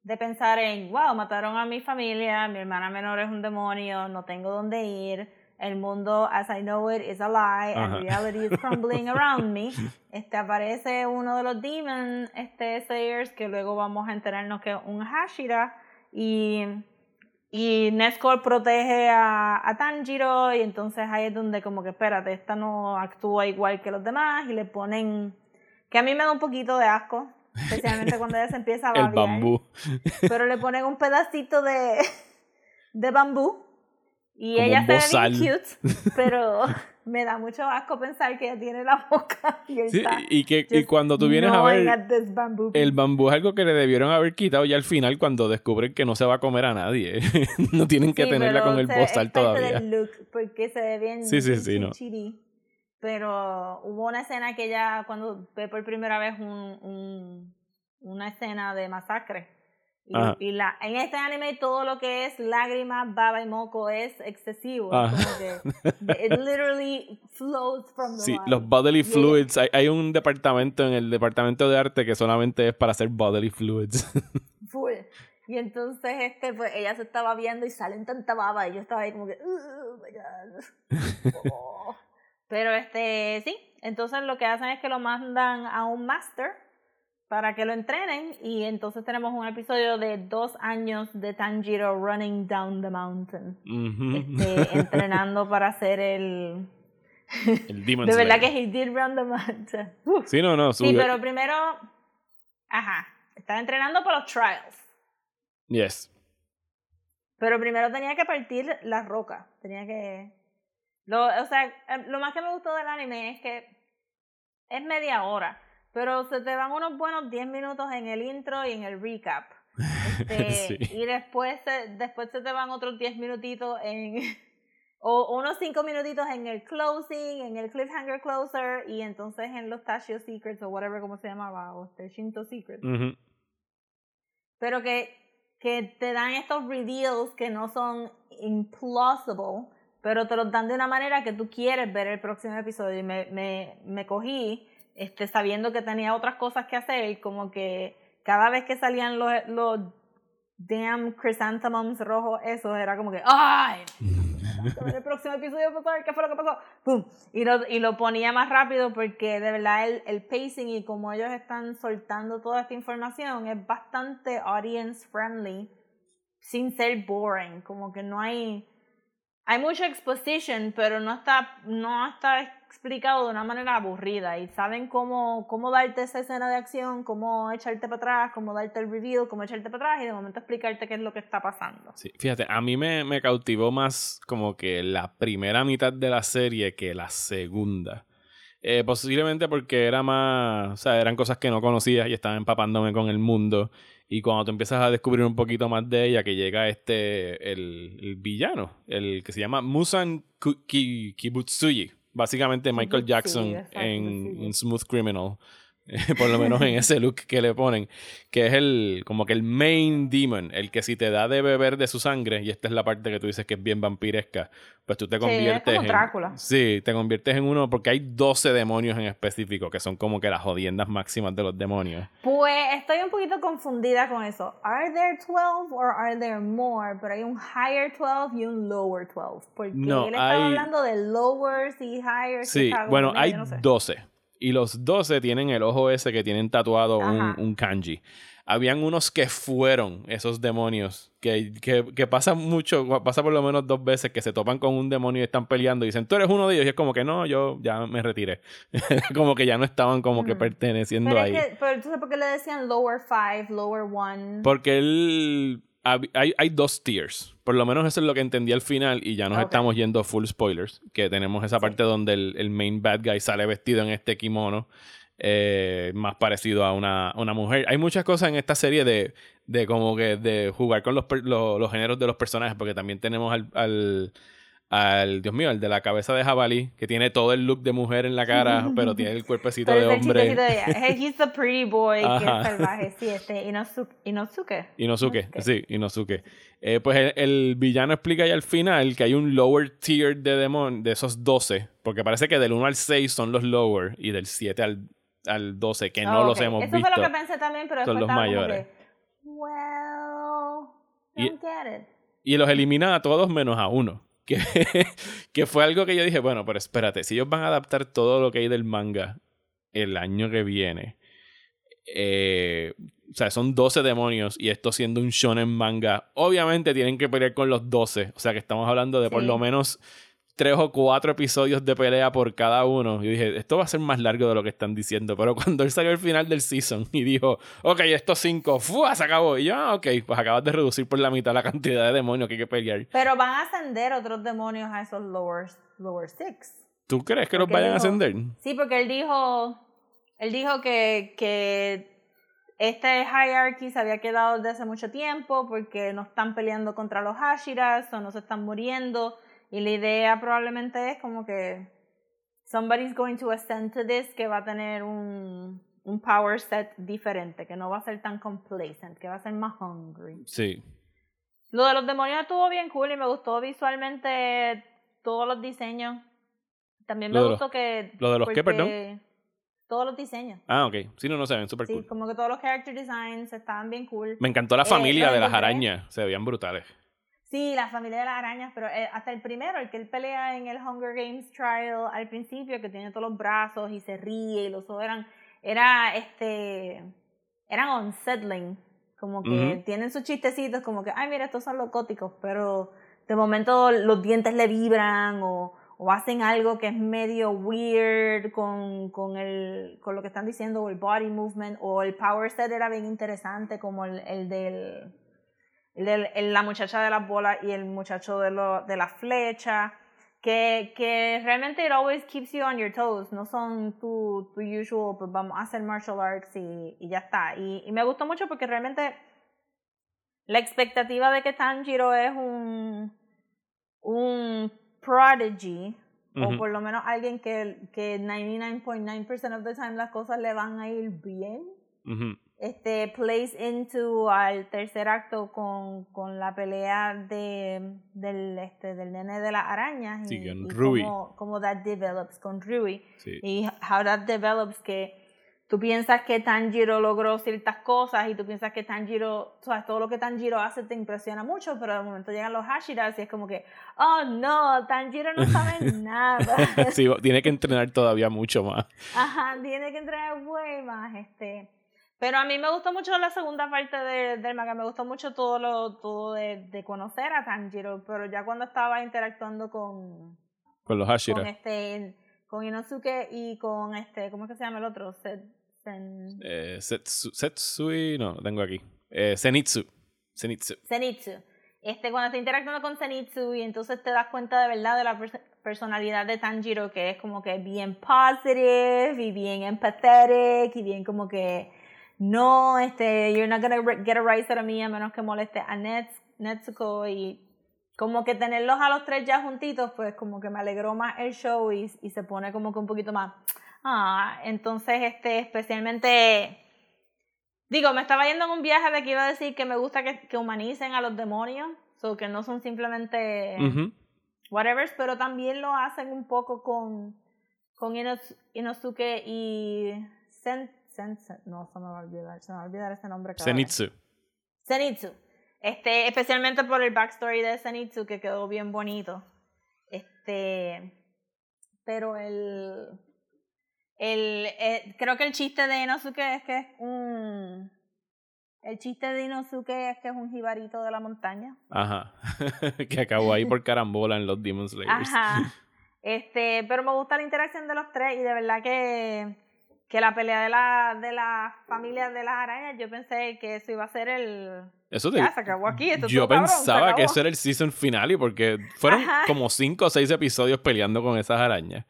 de pensar en, wow, mataron a mi familia, mi hermana menor es un demonio, no tengo dónde ir, el mundo as I know it is a lie Ajá. and reality is crumbling around me, este aparece uno de los demon este, slayers que luego vamos a enterarnos que es un Hashira y, y Nescor protege a, a Tanjiro y entonces ahí es donde como que espérate, esta no actúa igual que los demás y le ponen que a mí me da un poquito de asco, especialmente cuando ella se empieza a El babear, bambú. pero le ponen un pedacito de, de bambú y Como ella se ve bien cute, pero me da mucho asco pensar que ella tiene la boca y Sí, y, que, y cuando tú vienes a ver, el bambú es algo que le debieron haber quitado ya al final cuando descubren que no se va a comer a nadie. no tienen que Sí, tenerla con el bozal todavía. look, porque se ve bien, Sí, sí, sí, no. Pero hubo una escena que ella, cuando ve por primera vez un, un- una escena de masacre. Y, la, en este anime todo lo que es lágrimas, baba y moco es excesivo. Que it literally flows from the Sí, los bodily fluids. Hay, hay un departamento en el departamento de arte que solamente es para hacer bodily fluids. Full. Y entonces este, pues ella se estaba viendo y salen tanta baba y yo estaba ahí como que, oh my god. Oh. Pero este, sí, entonces lo que hacen es que lo mandan a un master para que lo entrenen y entonces tenemos un episodio de dos años de Tanjiro running down the mountain, este, entrenando para hacer el... el Demon De verdad Slayer. que he did run the mountain. Sí, no, no. Sí, pero primero, ajá, estaba entrenando para los trials. Yes. Pero primero tenía que partir la roca. Tenía que. Lo, o sea, eh, lo más que me gustó del anime es que es media hora. Pero se te van unos buenos 10 minutos en el intro y en el recap. Este, Sí. Y después se, después se te van otros 10 minutitos en. O unos 5 minutitos en el closing, en el cliffhanger closer, y entonces en los Tashio Secrets o whatever como se llamaba, o este Shinto Secrets pero que, que te dan estos reveals que no son implausible, pero te los dan de una manera que tú quieres ver el próximo episodio. Y me, me, me cogí este, sabiendo que tenía otras cosas que hacer, como que cada vez que salían los, los damn chrysanthemums rojos, esos, era como que, ¡ay! En el próximo episodio, qué fue lo que pasó. ¡Pum! Y lo, y lo ponía más rápido porque de verdad el, el pacing y como ellos están soltando toda esta información es bastante audience friendly sin ser boring. Como que no hay. Hay mucha exposition, pero no está, no está explicado de una manera aburrida. Y saben cómo, cómo darte esa escena de acción, cómo echarte para atrás, cómo darte el reveal, cómo echarte para atrás y de momento explicarte qué es lo que está pasando. Sí, fíjate, a mí me, me cautivó más como que la primera mitad de la serie que la segunda. Eh, posiblemente porque era más, o sea, eran cosas que no conocía y estaba empapándome con el mundo. Y cuando tú empiezas a descubrir un poquito más de ella, que llega este, el, el villano, el que se llama Musan Kibutsuji, básicamente Michael Jackson en Smooth Criminal, por lo menos en ese look que le ponen, que es el como que el main demon, el que si te da de beber de su sangre, y esta es la parte que tú dices que es bien vampiresca, pues tú te Sí, es conviertes en... Sí, te conviertes en uno porque hay 12 demonios en específico, que son como que las jodiendas máximas de los demonios. Pues estoy un poquito confundida con eso. ¿Are there 12 or are there more? Pero hay un higher 12 y un lower 12. Porque No, él estaba hay- hablando de lowers y highers. y Sí, bueno, hay no sé. 12. Y los 12 tienen el ojo ese que tienen tatuado un, kanji. Habían unos que fueron esos demonios, que, que, que pasa mucho, pasa por lo menos dos veces, que se topan con un demonio y están peleando y dicen, tú eres uno de ellos. Y es como que no, yo ya me retiré. como que ya no estaban como que Ujú. perteneciendo Pero, ahí. es que, pero entonces, ¿por qué le decían lower 5, lower 1? Porque él. Hay, hay dos tiers. Por lo menos eso es lo que entendí al final. Y ya nos Ok. estamos yendo full spoilers. Que tenemos esa parte donde el, el main bad guy sale vestido en este kimono. eh, más parecido a una, una mujer. Hay muchas cosas en esta serie de, de como que de jugar con los, los, los géneros de los personajes. Porque también tenemos al, al, al, Dios mío, al de la cabeza de jabalí. Que tiene todo el look de mujer en la cara. pero tiene el cuerpecito Pero de hombre. de. Hey, He's the pretty boy que es salvaje. Sí, este Inosuke. Inosuke. Inosuke, sí, Inosuke. Eh, pues el, el villano explica ahí al final que hay un lower tier de demon de esos 12, porque parece que del 1 al 6 son los lower y del 7 al, al 12, que no Oh, los hemos Eso visto. fue lo que pensé también, pero Son los mayores. que, well, Y- don't get it. Y los elimina a todos menos a uno. Que, que fue algo que yo dije, bueno, pero espérate, si ellos van a adaptar todo lo que hay del manga el año que viene, eh, o sea, son 12 demonios y esto siendo un shonen manga, obviamente tienen que pelear con los 12. O sea, que estamos hablando de por lo menos tres o cuatro episodios de pelea por cada uno. Y dije, esto va a ser más largo de lo que están diciendo. Pero cuando él salió al final del season y dijo, ok, estos cinco, ¡fua! se acabó. Y yo, ah, ok, pues acabas de reducir por la mitad la cantidad de demonios que hay que pelear. Pero van a ascender otros demonios a esos lower, lower six. ¿Tú crees que los vayan a ascender? Sí, porque él dijo, él dijo que, que este hierarchy se había quedado desde hace mucho tiempo porque no están peleando contra los Hashiras o no se están muriendo. Y la idea probablemente es como que somebody's going to ascend to this que va a tener un, un power set diferente, que no va a ser tan complacent, que va a ser más hungry. Sí. Lo de los demonios estuvo bien cool y me gustó visualmente todos los diseños. También me Lo de los- gustó que... ¿lo de los qué, perdón? Todos los diseños. Ah, ok. Sí, no, no se ven súper Sí, cool. como que todos los character designs estaban bien cool. Me encantó la Eh, familia de las arañas. Se veían brutales. Sí, la familia de las arañas, pero eh, hasta el primero, el que él pelea en el Hunger Games Trial al principio, que tiene todos los brazos y se ríe y los ojos eran, era este, eran unsettling, como que tienen sus chistecitos, como que, ay, mira, estos son los góticos, pero de momento los dientes le vibran o, o hacen algo que es medio weird con, con, el, con lo que están diciendo, o el body movement, o el power set era bien interesante, como el, el del el de el- la muchacha de las bolas y el muchacho de, lo, de la flecha, que, que realmente it always keeps you on your toes, no son tu, tu usual, pues vamos a hacer martial arts y, y ya está. Y, y me gustó mucho porque realmente la expectativa de que Tanjiro es un, un prodigy, o por lo menos alguien que, que 99.9% of the time las cosas le van a ir bien. Este plays into al tercer acto con, con la pelea de del este del nene de las arañas Sí, y, con y Rui. cómo, cómo that develops con Rui Sí. y how that develops que tú piensas que Tanjiro logró ciertas cosas y tú piensas que Tanjiro, o sea, todo lo que Tanjiro hace te impresiona mucho, pero de momento llegan los Hashiras y es como que, oh no, Tanjiro no sabe nada. Sí, tiene que entrenar todavía mucho más. Ajá, tiene que entrenar way más, este. Pero a mí me gustó mucho la segunda parte de- del manga, me gustó mucho todo lo todo de, de conocer a Tanjiro, pero ya cuando estaba interactuando con Con los Hashira. con este con Inosuke y con este, ¿cómo es que se llama el otro? Sen, Sen- Eh, Setsu- Setsui, no, lo tengo aquí. Eh, Zenitsu. Zenitsu. Zenitsu. Este, cuando está interactuando con Zenitsu y entonces te das cuenta de verdad de la pers- personalidad de Tanjiro, que es como que bien positive y bien empathetic y bien como que no, este, you're not gonna get a rise out of me a menos que moleste a Nets, Netsuko y como que tenerlos a los tres ya juntitos, pues como que me alegró más el show y, y se pone como que un poquito más, ah, entonces este, especialmente Digo, me estaba yendo en un viaje de que iba a decir que me gusta que, que humanicen a los demonios, so que no son simplemente whatever, pero también lo hacen un poco con, con Inos- Inosuke y Sen, Sen- Sen- no, se me va a olvidar, se me va a olvidar ese nombre. Zenitsu. Zenitsu. Este, especialmente por el backstory de Zenitsu que quedó bien bonito. Este, pero el, el, eh, creo que el chiste de Inosuke es que es un, el chiste de Inosuke es que es un jibarito de la montaña. Ajá. que acabó ahí por carambola en los Demon Slayers. Ajá. Este, pero me gusta la interacción de los tres y de verdad que, que la pelea de la, de la familia de las arañas, yo pensé que eso iba a ser el... Eso de, Ya, se acabó aquí, esto yo cabrón, pensaba que eso era el season finale porque fueron Ajá. como cinco o seis episodios peleando con esas arañas.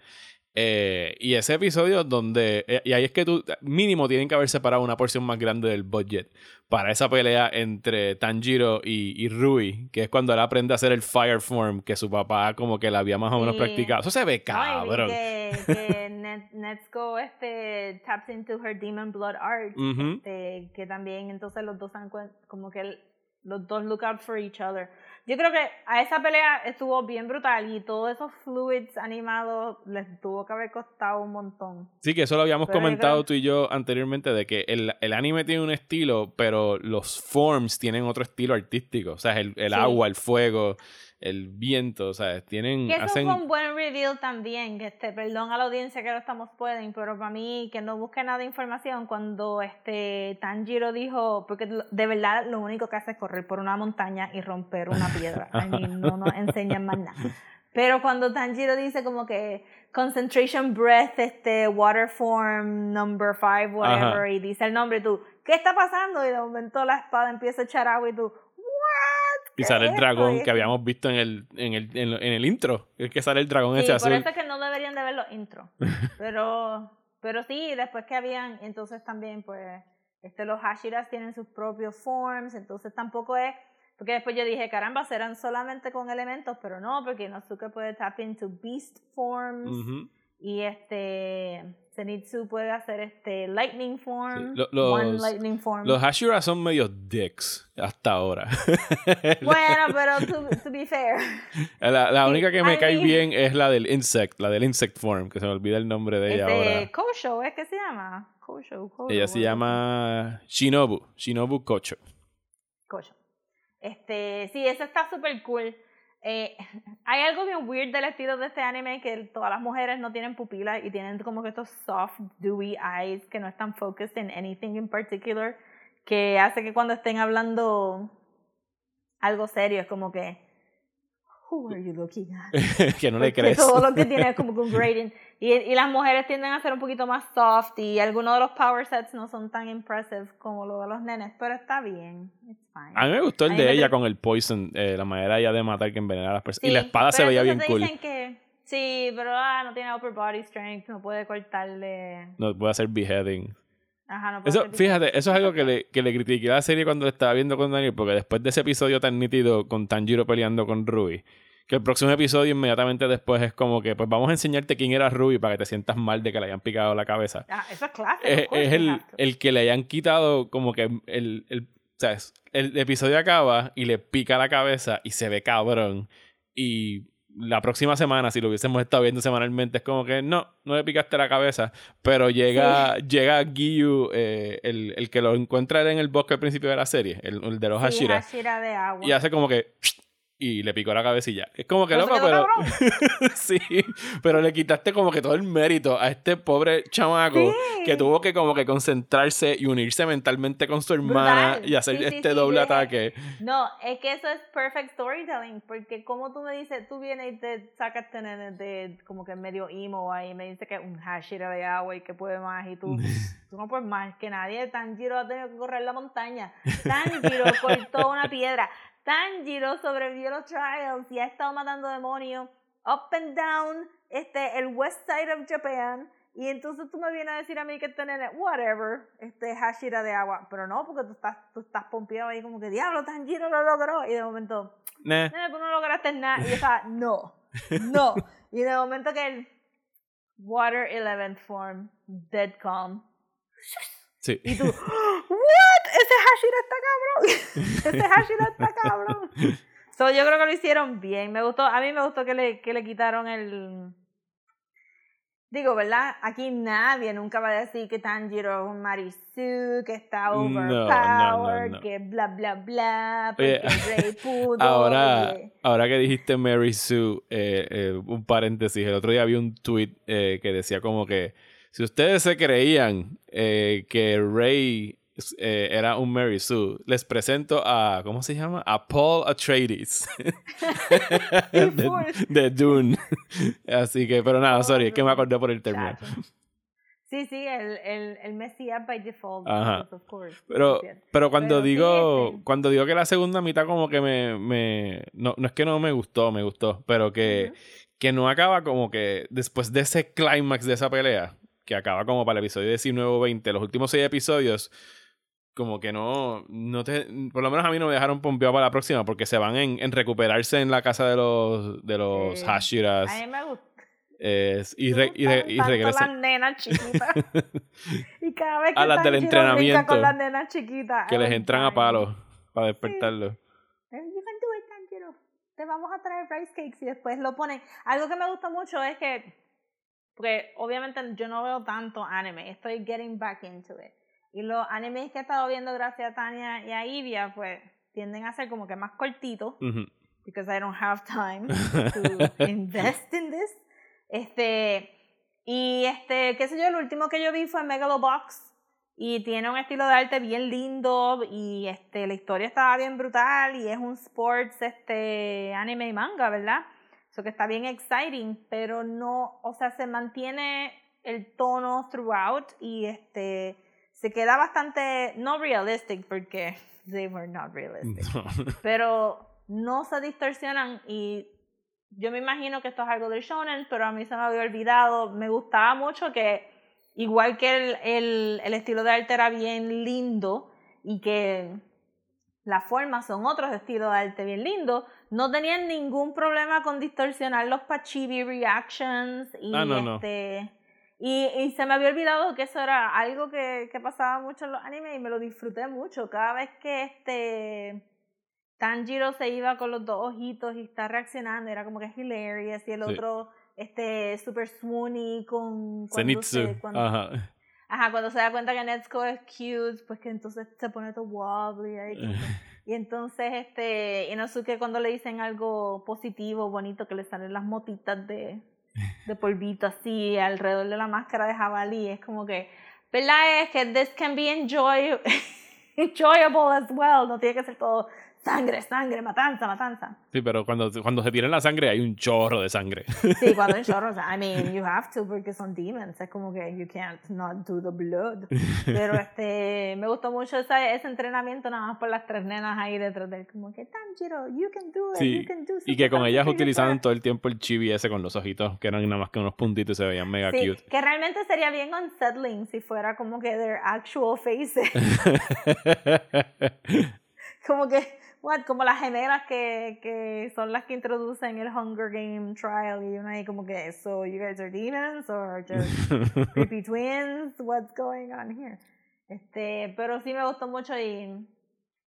Eh, y ese episodio donde... eh, y ahí es que tú... Mínimo tienen que haber separado una porción más grande del budget para esa pelea entre Tanjiro y, y Rui, que es cuando él aprende a hacer el Fire Form que su papá como que la había más o menos Sí. practicado. Eso se ve cabrón. que, que Net- Netsuko este, taps into her demon blood art. Ujú. este, que también entonces los dos cuen- como que el- los dos look out for each other. Yo creo que a esa pelea estuvo bien brutal y todos esos fluids animados les tuvo que haber costado un montón. Sí, que eso lo habíamos Pero comentado creo- tú y yo anteriormente, de que el, el anime tiene un estilo, pero los forms tienen otro estilo artístico. O sea, el, el Sí. agua, el fuego, el viento, o sea, tienen... Que eso hacen... fue un buen reveal también, que este, perdón a la audiencia que lo estamos pueden, pero para mí que no busque nada de información cuando este Tanjiro dijo, porque de verdad lo único que hace es correr por una montaña y romper una piedra, I mean, no nos enseñan más nada. Pero cuando Tanjiro dice como que concentration breath, este water form number five, whatever, Ajá. y dice el nombre tú, ¿qué está pasando? Y de momento la espada empieza a echar agua y tú. Y ¿Qué sale el dragón que habíamos visto en el, en el, en, el intro. Es que sale el dragón Sí, ese por azul. eso es que no deberían de ver los intros. Pero, pero sí, después que habían, entonces también, pues, este, los Hashiras tienen sus propios forms, entonces tampoco es, porque después yo dije, caramba, serán solamente con elementos, pero no, porque Inosuke puede tap into beast forms, Ujú. Y este, Zenitsu puede hacer este lightning form, Sí, lo- one lightning form. Los Hashira son medio dicks hasta ahora. Bueno, pero to, to be fair. la la única que me I cae mean- bien es la del Insect, la del Insect Form, que se me olvida el nombre de ella Este, ahora. Kosho, ¿es que se llama? Kosho, Kosho, Ella se llama Shinobu, Shinobu Kocho. Coño. Este, sí, eso está súper cool. Eh, hay algo bien weird del estilo de este anime que todas las mujeres no tienen pupilas y tienen como que estos soft, dewy eyes que no están focused in anything in particular, que hace que cuando estén hablando algo serio es como que Who are you looking at? que no le crees. Todo lo que tiene es como un gradient. Y, y las mujeres tienden a ser un poquito más soft y algunos de los power sets no son tan impressive como los de los nenes, pero está bien. It's fine. A mí me gustó el A de ella tra- con el poison, eh, la manera ella de matar que envenena a las personas. y Sí, la espada se veía bien te cool. dicen que, sí, pero ah, no tiene upper body strength, no puede cortarle. No puede hacer beheading. Ajá, no Eso, fíjate, eso es algo que le, que le critiqué a la serie cuando la estaba viendo con Daniel, porque después de ese episodio tan nítido con Tanjiro peleando con Rui, Que el próximo episodio, inmediatamente después, es como que, pues vamos a enseñarte quién era Ruby para que te sientas mal de que le hayan picado la cabeza. Ah, eso es clásico. Es, el, el que le hayan quitado como que el, el, ¿sabes? el episodio acaba y le pica la cabeza y se ve cabrón. Y la próxima semana, si lo hubiésemos estado viendo semanalmente, es como que no, no le picaste la cabeza. Pero llega, llega Giyu, eh, el, el que lo encuentra en el bosque al principio de la serie, el, el de los Sí, Hashira, Hashira de agua. y hace como que y le picó la cabecilla. Es como que Pero loco, pero sí, pero le quitaste como que todo el mérito a este pobre chamaco Sí. que tuvo que como que concentrarse y unirse mentalmente con su hermana Brutal. y hacer Sí, este sí, doble ataque. No, es que eso es perfect storytelling, porque como tú me dices, tú vienes y te sacas este nene de como que medio emo ahí, me dices que un hashira de agua y que puede más, y tú, tú no puedes más que nadie. Tanjiro ha tenido que correr la montaña. Tanjiro cortó una piedra. Tanjiro sobrevivió los trials y ha estado matando demonios up and down este, el west side of Japan. Y entonces tú me vienes a decir a mí que este nene, whatever, este Hashira de agua. Pero no, porque tú estás, tú estás pompeado ahí como que, diablo, Tanjiro lo logró. Y de momento, Nah. nene, tú no lograste nada. Y yo estaba, no, no. Y de momento que el Water 11th Form, Dead Calm. Sí. Y tú, ¿what? Ese Hashira está cabrón. Ese Hashira está cabrón. So, yo creo que lo hicieron bien. Me gustó, a mí me gustó que le, que le quitaron el. Digo, ¿verdad? Aquí nadie nunca va a decir que Tanjiro es un Marisu, que está No, no, no, overpowered, no. que bla, bla, bla, porque Rey pudo. Ahora, ahora que dijiste Mary Sue, eh, eh, un paréntesis, el otro día vi un tweet eh, que decía como que si ustedes se creían eh, que Rey eh, era un Mary Sue, les presento a, ¿cómo se llama? A Paul Atreides de, de Dune. Así que, pero nada, sorry, es que me acordé por el término. Sí, sí, el, el, el Mesías by default, Ajá. of course. Pero, pero cuando Pero sí, digo, este- cuando digo que la segunda mitad como que me, me no, no es que no me gustó, me gustó, pero que, que no acaba como que después de ese clímax de esa pelea, que acaba como para el episodio 19 o 20, los últimos seis episodios, como que no, no te, por lo menos a mí no me dejaron pompeado para la próxima, porque se van en, en recuperarse en la casa de los, de los Sí. Hashiras A mí me gusta. eh, y, re- y, re- y regresan. las nenas chiquitas. y cada vez que A las del entrenamiento. con las nenas chiquitas. que les entran a palos para despertarlos. Tanjiro. Te vamos a traer rice cakes y después lo ponen. Algo que me gusta mucho es que, porque obviamente yo no veo tanto anime, estoy getting back into it. Y los animes que he estado viendo gracias a Tania y a Ivia, pues tienden a ser como que más cortitos, because I don't have time to invest in this. Este, y este, qué sé yo, el último que yo vi fue Megalobox y tiene un estilo de arte bien lindo y este, la historia estaba bien brutal y es un sports este, anime y manga, ¿verdad? Eso que está bien exciting, pero no, o sea, se mantiene el tono throughout y este, se queda bastante, no realistic porque they were not realistic pero no se distorsionan y yo me imagino que esto es algo del shonen, pero a mí se me había olvidado. Me gustaba mucho que, igual que el, el, el estilo de arte era bien lindo y que las formas son otros estilos de arte bien lindos, no tenían ningún problema con distorsionar los pachibi reactions y Ah, no, no. este... Y, y se me había olvidado que eso era algo que, que pasaba mucho en los animes y me lo disfruté mucho. Cada vez que este Tanjiro se iba con los dos ojitos y está reaccionando, era como que hilarious. Y el Sí. otro, este, super swoony con... cuando Zenitsu. se- cuando- Ajá. Ajá, cuando se da cuenta que Netsuko es cute, pues que entonces se pone todo wobbly ahí. que- Y entonces, este, Inosuke cuando le dicen algo positivo, bonito, que le salen las motitas de, de polvito así alrededor de la máscara de jabalí, es como que, ¿verdad? Es que this can be enjoy enjoyable as well, no tiene que ser todo sangre, sangre, matanza, matanza. Sí, pero cuando, cuando se tiran la sangre hay un chorro de sangre. Sí, cuando en chorros, I mean, you have to porque son demons, es como que you can't not do the blood. Pero este, me gustó mucho ese, ese entrenamiento nada más por las tres nenas ahí detrás de él, como que Tanjiro, you can do it, Sí, you can do y que con ellas utilizaban todo el tiempo el chibi ese con los ojitos, que eran nada más que unos puntitos y se veían mega Sí, cute. que realmente sería bien unsettling si fuera como que their actual faces. como que, what, como las gemelas que, que son las que introducen el Hunger Game trial y uno ahí como que, so you guys are demons or just creepy twins, what's going on here? Este, pero sí me gustó mucho y,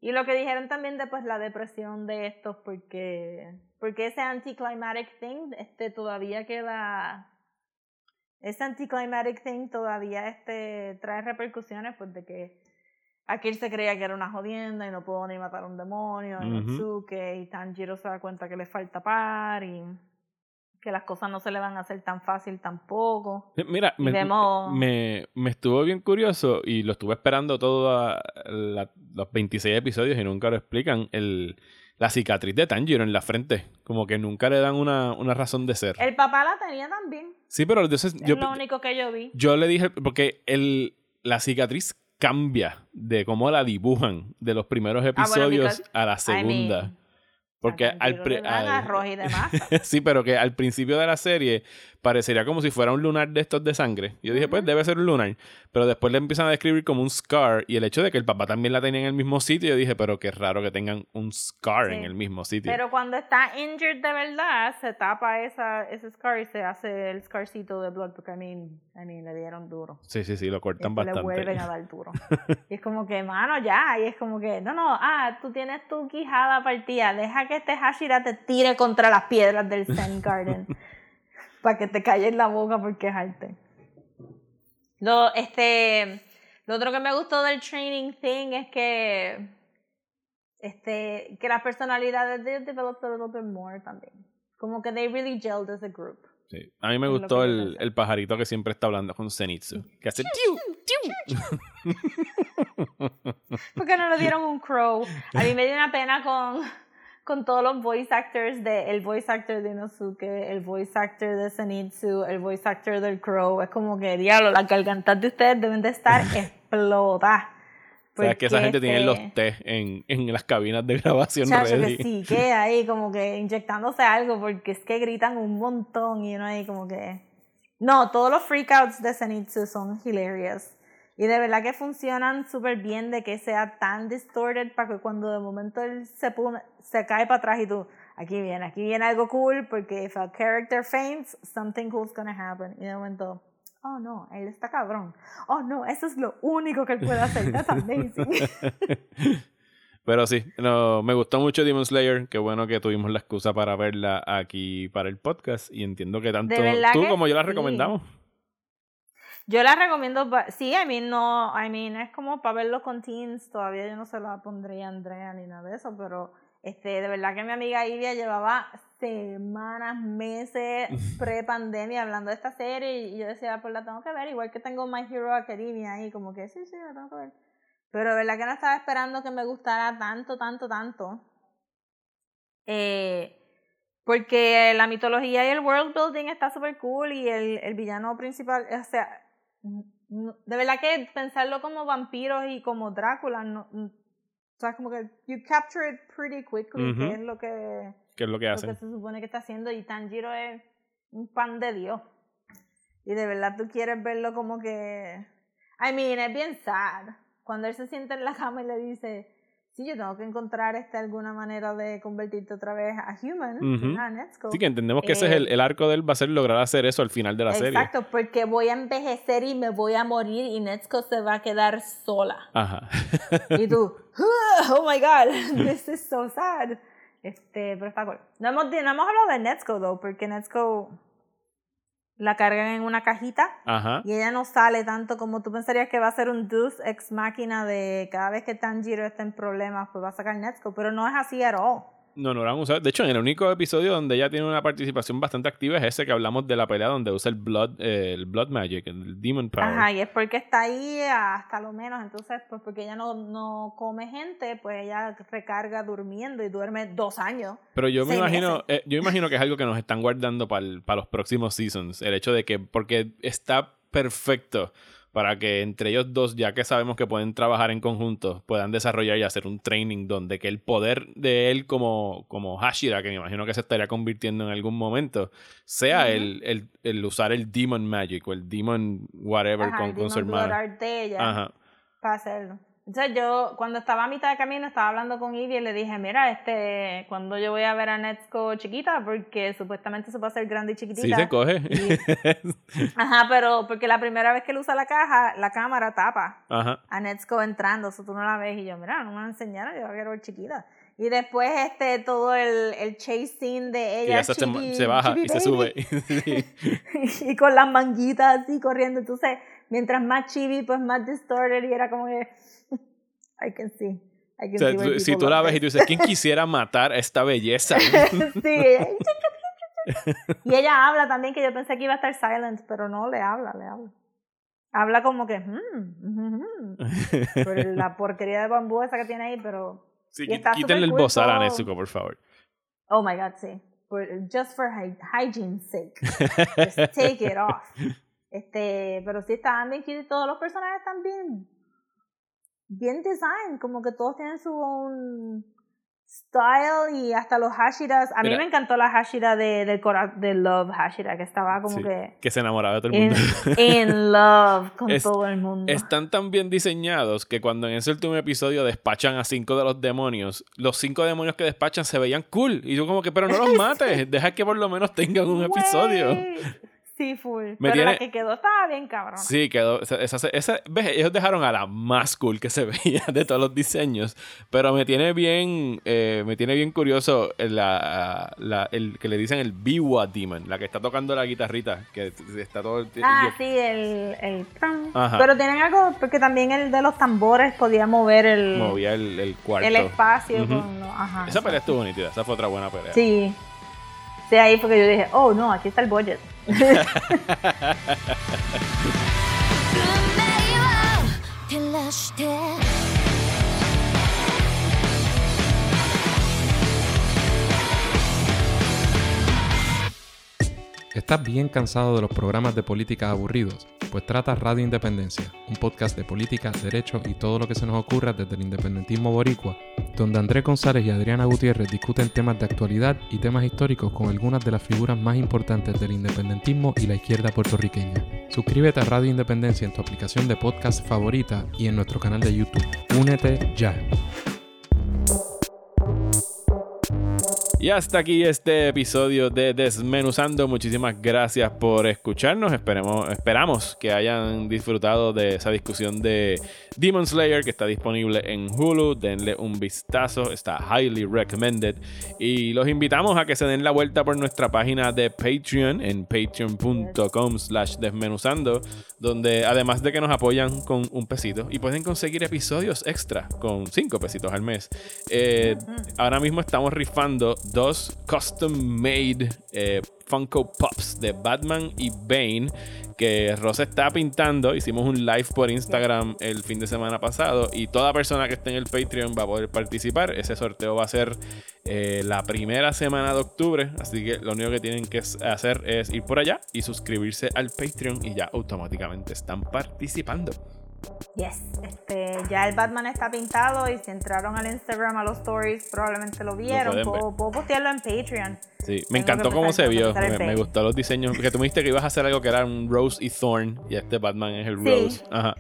y lo que dijeron también de pues la depresión de estos porque, porque ese anticlimactic thing, este, todavía queda, ese anticlimactic thing todavía este, trae repercusiones pues de que Aquí él se creía que era una jodienda y no pudo ni matar a un demonio, y Ujú. Natsuke, y Tanjiro se da cuenta que le falta par y que las cosas no se le van a hacer tan fácil tampoco. Mira, me, me, me estuvo bien curioso y lo estuve esperando todos los 26 episodios y nunca lo explican. El, la cicatriz de Tanjiro en la frente. Como que nunca le dan una, una razón de ser. El papá la tenía también, Sí, pero entonces es yo, lo único que yo vi. yo le dije, porque el, la cicatriz cambia de cómo la dibujan de los primeros Ah, bueno, episodios because- a la I segunda. mean, porque al, al- arroz y demás. sí, pero que al principio de la serie parecería como si fuera un lunar de estos de sangre. Yo dije, pues debe ser un lunar. Pero después le empiezan a describir como un scar. Y el hecho de que el papá también la tenía en el mismo sitio, yo dije, pero qué raro que tengan un scar Sí. en el mismo sitio. Pero cuando está injured de verdad, se tapa esa, ese scar y se hace el scarcito de blood, porque a mí, I mean, le dieron duro. Sí, sí, sí, lo cortan Después le vuelven a bastante. dar duro. y es como que, mano, ya. Y es como que, no, no, ah, tú tienes tu quijada partida. Deja que este Hashira te tire contra las piedras del Zen Garden. para que te calles la boca por quejarte. Lo, este, lo otro que me gustó del training thing es que, este, que las personalidades they developed a little bit more también. Como que they really gelled as a group. Sí. A mí me Es gustó que el, el pajarito que siempre está hablando con Zenitsu. Que hace tiu, tiu. ¿Por qué no le dieron un crow? A mí me dio una pena con, con todos los voice actors de el voice actor de Inosuke, el voice actor de Zenitsu, el voice actor del crow. Es como que diablo, las gargantas de ustedes deben de estar explotadas. O sea, es que esa gente tiene este, los test en, en las cabinas de grabación Chacho, ready. que sí, que ahí como que inyectándose algo porque es que gritan un montón y uno ahí como que... No, todos los freakouts de Zenitsu son hilarious. Y de verdad que funcionan súper bien de que sea tan distorted para que cuando de momento él se, pone, se cae para atrás y tú, aquí viene, aquí viene algo cool porque if a character faints, something cool's gonna happen. Y de momento, oh no, él está cabrón. Oh no, eso es lo único que él puede hacer. That's amazing. Pero sí, no, me gustó mucho Demon Slayer. Qué bueno que tuvimos la excusa para verla aquí para el podcast. Y entiendo que tanto tú que como yo la recomendamos. Yo la recomiendo, sí, I mean, no, I mean, es como para verlo con teens, todavía yo no se la pondría a Andrea ni nada de eso, pero este, de verdad que mi amiga Ivia llevaba semanas, meses pre-pandemia hablando de esta serie y yo decía, pues la tengo que ver, igual que tengo My Hero Academia ahí, como que sí, sí, la tengo que ver. Pero de verdad que no estaba esperando que me gustara tanto, tanto, tanto. Eh, porque la mitología y el world building está súper cool y el, el villano principal, o sea, de verdad que pensarlo como vampiros y como Drácula, no, n- o sea, como que you capture it pretty quickly, Ujú. que es lo que, ¿Qué es lo que lo hacen? que se supone que está haciendo y Tanjiro es un pan de Dios. Y de verdad tú quieres verlo como que... I mean, es bien sad. Cuando él se sienta en la cama y le dice, sí, yo tengo que encontrar este, alguna manera de convertirte otra vez a human, Ujú. a Netsuko. Sí, que entendemos que ese es el, Eh, el arco de él, va a ser lograr hacer eso al final de la serie. Exacto, porque voy a envejecer y me voy a morir y Netsuko se va a quedar sola. Ajá. Y tú, oh my god, this is so sad. Este, pero está cool. No hemos, no hemos hablado de Netsuko, though, porque Netsuko la cargan en una cajita Ajá. y ella no sale tanto como tú pensarías que va a ser un Deus ex máquina de cada vez que Tanjiro está en problemas, pues va a sacar Netsuko, pero no es así at all. No, no la han usado. De hecho, en el único episodio donde ella tiene una participación bastante activa es ese que hablamos de la pelea donde usa el Blood, eh, el blood Magic, el Demon Power. Ajá, y es porque está ahí hasta lo menos, entonces, pues porque ella no, no come gente, pues ella recarga durmiendo y duerme dos años. Pero yo me imagino, eh, yo imagino que es algo que nos están guardando para los próximos seasons. El hecho de que, porque está perfecto para que entre ellos dos, ya que sabemos que pueden trabajar en conjunto, puedan desarrollar y hacer un training donde que el poder de él como, como Hashira, que me imagino que se estaría convirtiendo en algún momento, sea el, el, el usar el Demon Magic o el Demon whatever Ajá, con, el con su Demon hermana. Art de ella Ajá. para hacerlo. Entonces yo, cuando estaba a mitad de camino, estaba hablando con Ivy y le dije, mira, este, cuando yo voy a ver a Netsuko chiquita, porque supuestamente se puede hacer grande y chiquitita. Sí, se coge. Ajá, pero porque la primera vez que él usa la caja, la cámara tapa Ajá. a Netsuko entrando, so tú no la ves y yo, mira, no me la enseñaron, yo quiero ver chiquita. Y después este todo el, el chase scene de Y ella esa se, baja y se sube. Sí. y con las manguitas así corriendo. Entonces, mientras más chibi, pues más distorted y era como que I can see. I can O sea, see tú- si tú la ves y tú dices, ¿quién quisiera matar a esta belleza? sí. y ella habla también que yo pensé que iba a estar silent, pero no le habla, le habla. Habla como que "Hmm, mhm, mhm", por la porquería de bambú esa que tiene ahí, pero Sí, quítenle el cool bozal a. Nezuko, por favor. oh my god, sí. Por- just for hy- hygiene's sake. Just take it off. Este, pero sí estaban bien cute todos los personajes están bien, bien design, como que todos tienen su own style y hasta los Hashiras. A mí Mira. me encantó la Hashira de, cora- de Love Hashira, que estaba como Sí, que que se enamoraba de todo el mundo. in love con Es- todo el mundo. Están tan bien diseñados que cuando en ese último episodio despachan a cinco de los demonios, los cinco demonios que despachan se veían cool. Y yo como que, pero no los mates, deja que por lo menos tengan un episodio. Sí, full. Me pero tiene- la que quedó estaba bien cabrona. Sí, quedó. Esa, esa- esa- ¿ves? Ellos dejaron a la más cool que se veía de todos los diseños. Pero me tiene bien. eh, me tiene bien curioso la, la- el que le dicen el Biwa Demon, la que está tocando la guitarrita. Que está todo. el- Ah, yo- sí, el... el Ajá. Pero tienen algo, porque también el de los tambores podía mover el, movía el, el cuarto. el espacio con los... Ajá. Esa pelea estuvo nítida. Esa fue otra buena pelea. Sí. Sí, ahí fue que yo dije, oh, no, aquí está el budget. ¿Estás bien cansado de los programas de política aburridos? Pues trata Radio Independencia, un podcast de política, derecho y todo lo que se nos ocurra desde el independentismo boricua donde Andrés González y Adriana Gutiérrez discuten temas de actualidad y temas históricos con algunas de las figuras más importantes del independentismo y la izquierda puertorriqueña. Suscríbete a Radio Independencia en tu aplicación de podcast favorita y en nuestro canal de YouTube. Únete ya. Y hasta aquí este episodio de Desmenuzando. Muchísimas gracias por escucharnos. Esperemos, esperamos que hayan disfrutado de esa discusión de Demon Slayer que está disponible en Hulu. Denle un vistazo. Está highly recommended. Y los invitamos a que se den la vuelta por nuestra página de Patreon en patreon.com slash desmenuzando. Donde además de que nos apoyan con un pesito y pueden conseguir episodios extra con cinco pesitos al mes. Eh, ahora mismo estamos rifando dos custom made eh, Funko Pops de Batman y Bane que Rosa está pintando. Hicimos un live por Instagram el fin de semana pasado y toda persona que esté en el Patreon va a poder participar. Ese sorteo va a ser eh, la primera semana de octubre, así que lo único que tienen que hacer es ir por allá y suscribirse al Patreon y ya automáticamente están participando. Yes, este, ya el Batman está pintado y si entraron al Instagram a los stories probablemente lo vieron. ver. puedo, puedo postearlo en Patreon. Sí, me Tengo encantó cómo se vio. Me, me gustó los diseños. Porque tú me dijiste que ibas a hacer algo que era un Rose y Thorn. Y este Batman es el Sí. Rose. Ajá.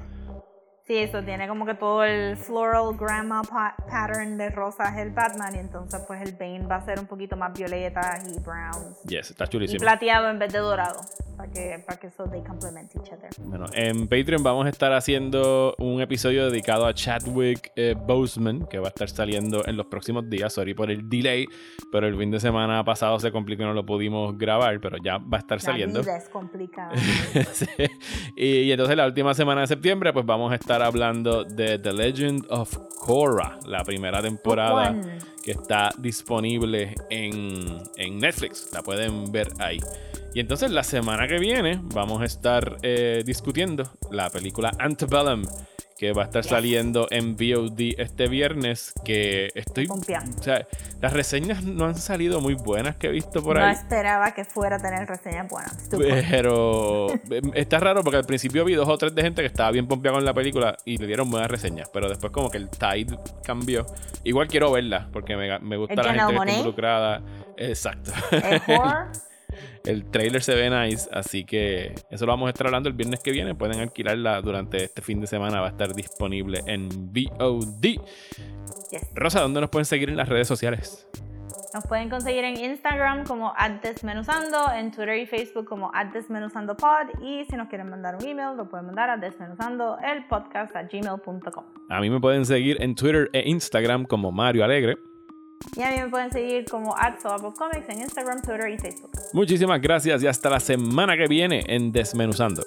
Sí, eso tiene como que todo el floral grandma pa- pattern de rosas el Batman y entonces pues el Bane va a ser un poquito más violeta y browns Yes, está y chulísimo. plateado en vez de dorado para que para que so they complement each other. Bueno, en Patreon vamos a estar haciendo un episodio dedicado a Chadwick eh, Boseman, que va a estar saliendo en los próximos días. Sorry por el delay, pero el fin de semana pasado se complicó y no lo pudimos grabar, pero ya va a estar saliendo. La vida es complicada. Sí. y, y entonces la última semana de septiembre, pues vamos a estar hablando de The Legend of Korra, la primera temporada One. que está disponible en, en Netflix. La pueden ver ahí. Y entonces la semana que viene vamos a estar eh, discutiendo la película Antebellum, que va a estar Yes. saliendo en VOD este viernes. Que estoy. O sea, las reseñas no han salido muy buenas que he visto por no ahí. esperaba que fuera a tener reseñas buenas. Pero em, está raro porque al principio vi dos o tres de gente que estaba bien pompeada con la película y le dieron buenas reseñas. Pero después como que el tide cambió. Igual quiero verla porque me, me gusta ¿El la gente que está involucrada. Exacto. ¿Es horror? El trailer se ve nice, así que eso lo vamos a estar hablando el viernes que viene. Pueden alquilarla durante este fin de semana, va a estar disponible en VOD. Yes. Rosa, ¿dónde nos pueden seguir en las redes sociales? Nos pueden conseguir en Instagram como desmenuzando, en Twitter y Facebook como desmenuzandopod y si nos quieren mandar un email lo pueden mandar a desmenuzando el podcast a gmail.com. A mí me pueden seguir en Twitter e Instagram como Mario Alegre. Y a mí me pueden seguir como Comics en Instagram, Twitter y Facebook. Muchísimas gracias y hasta la semana que viene en Desmenuzando.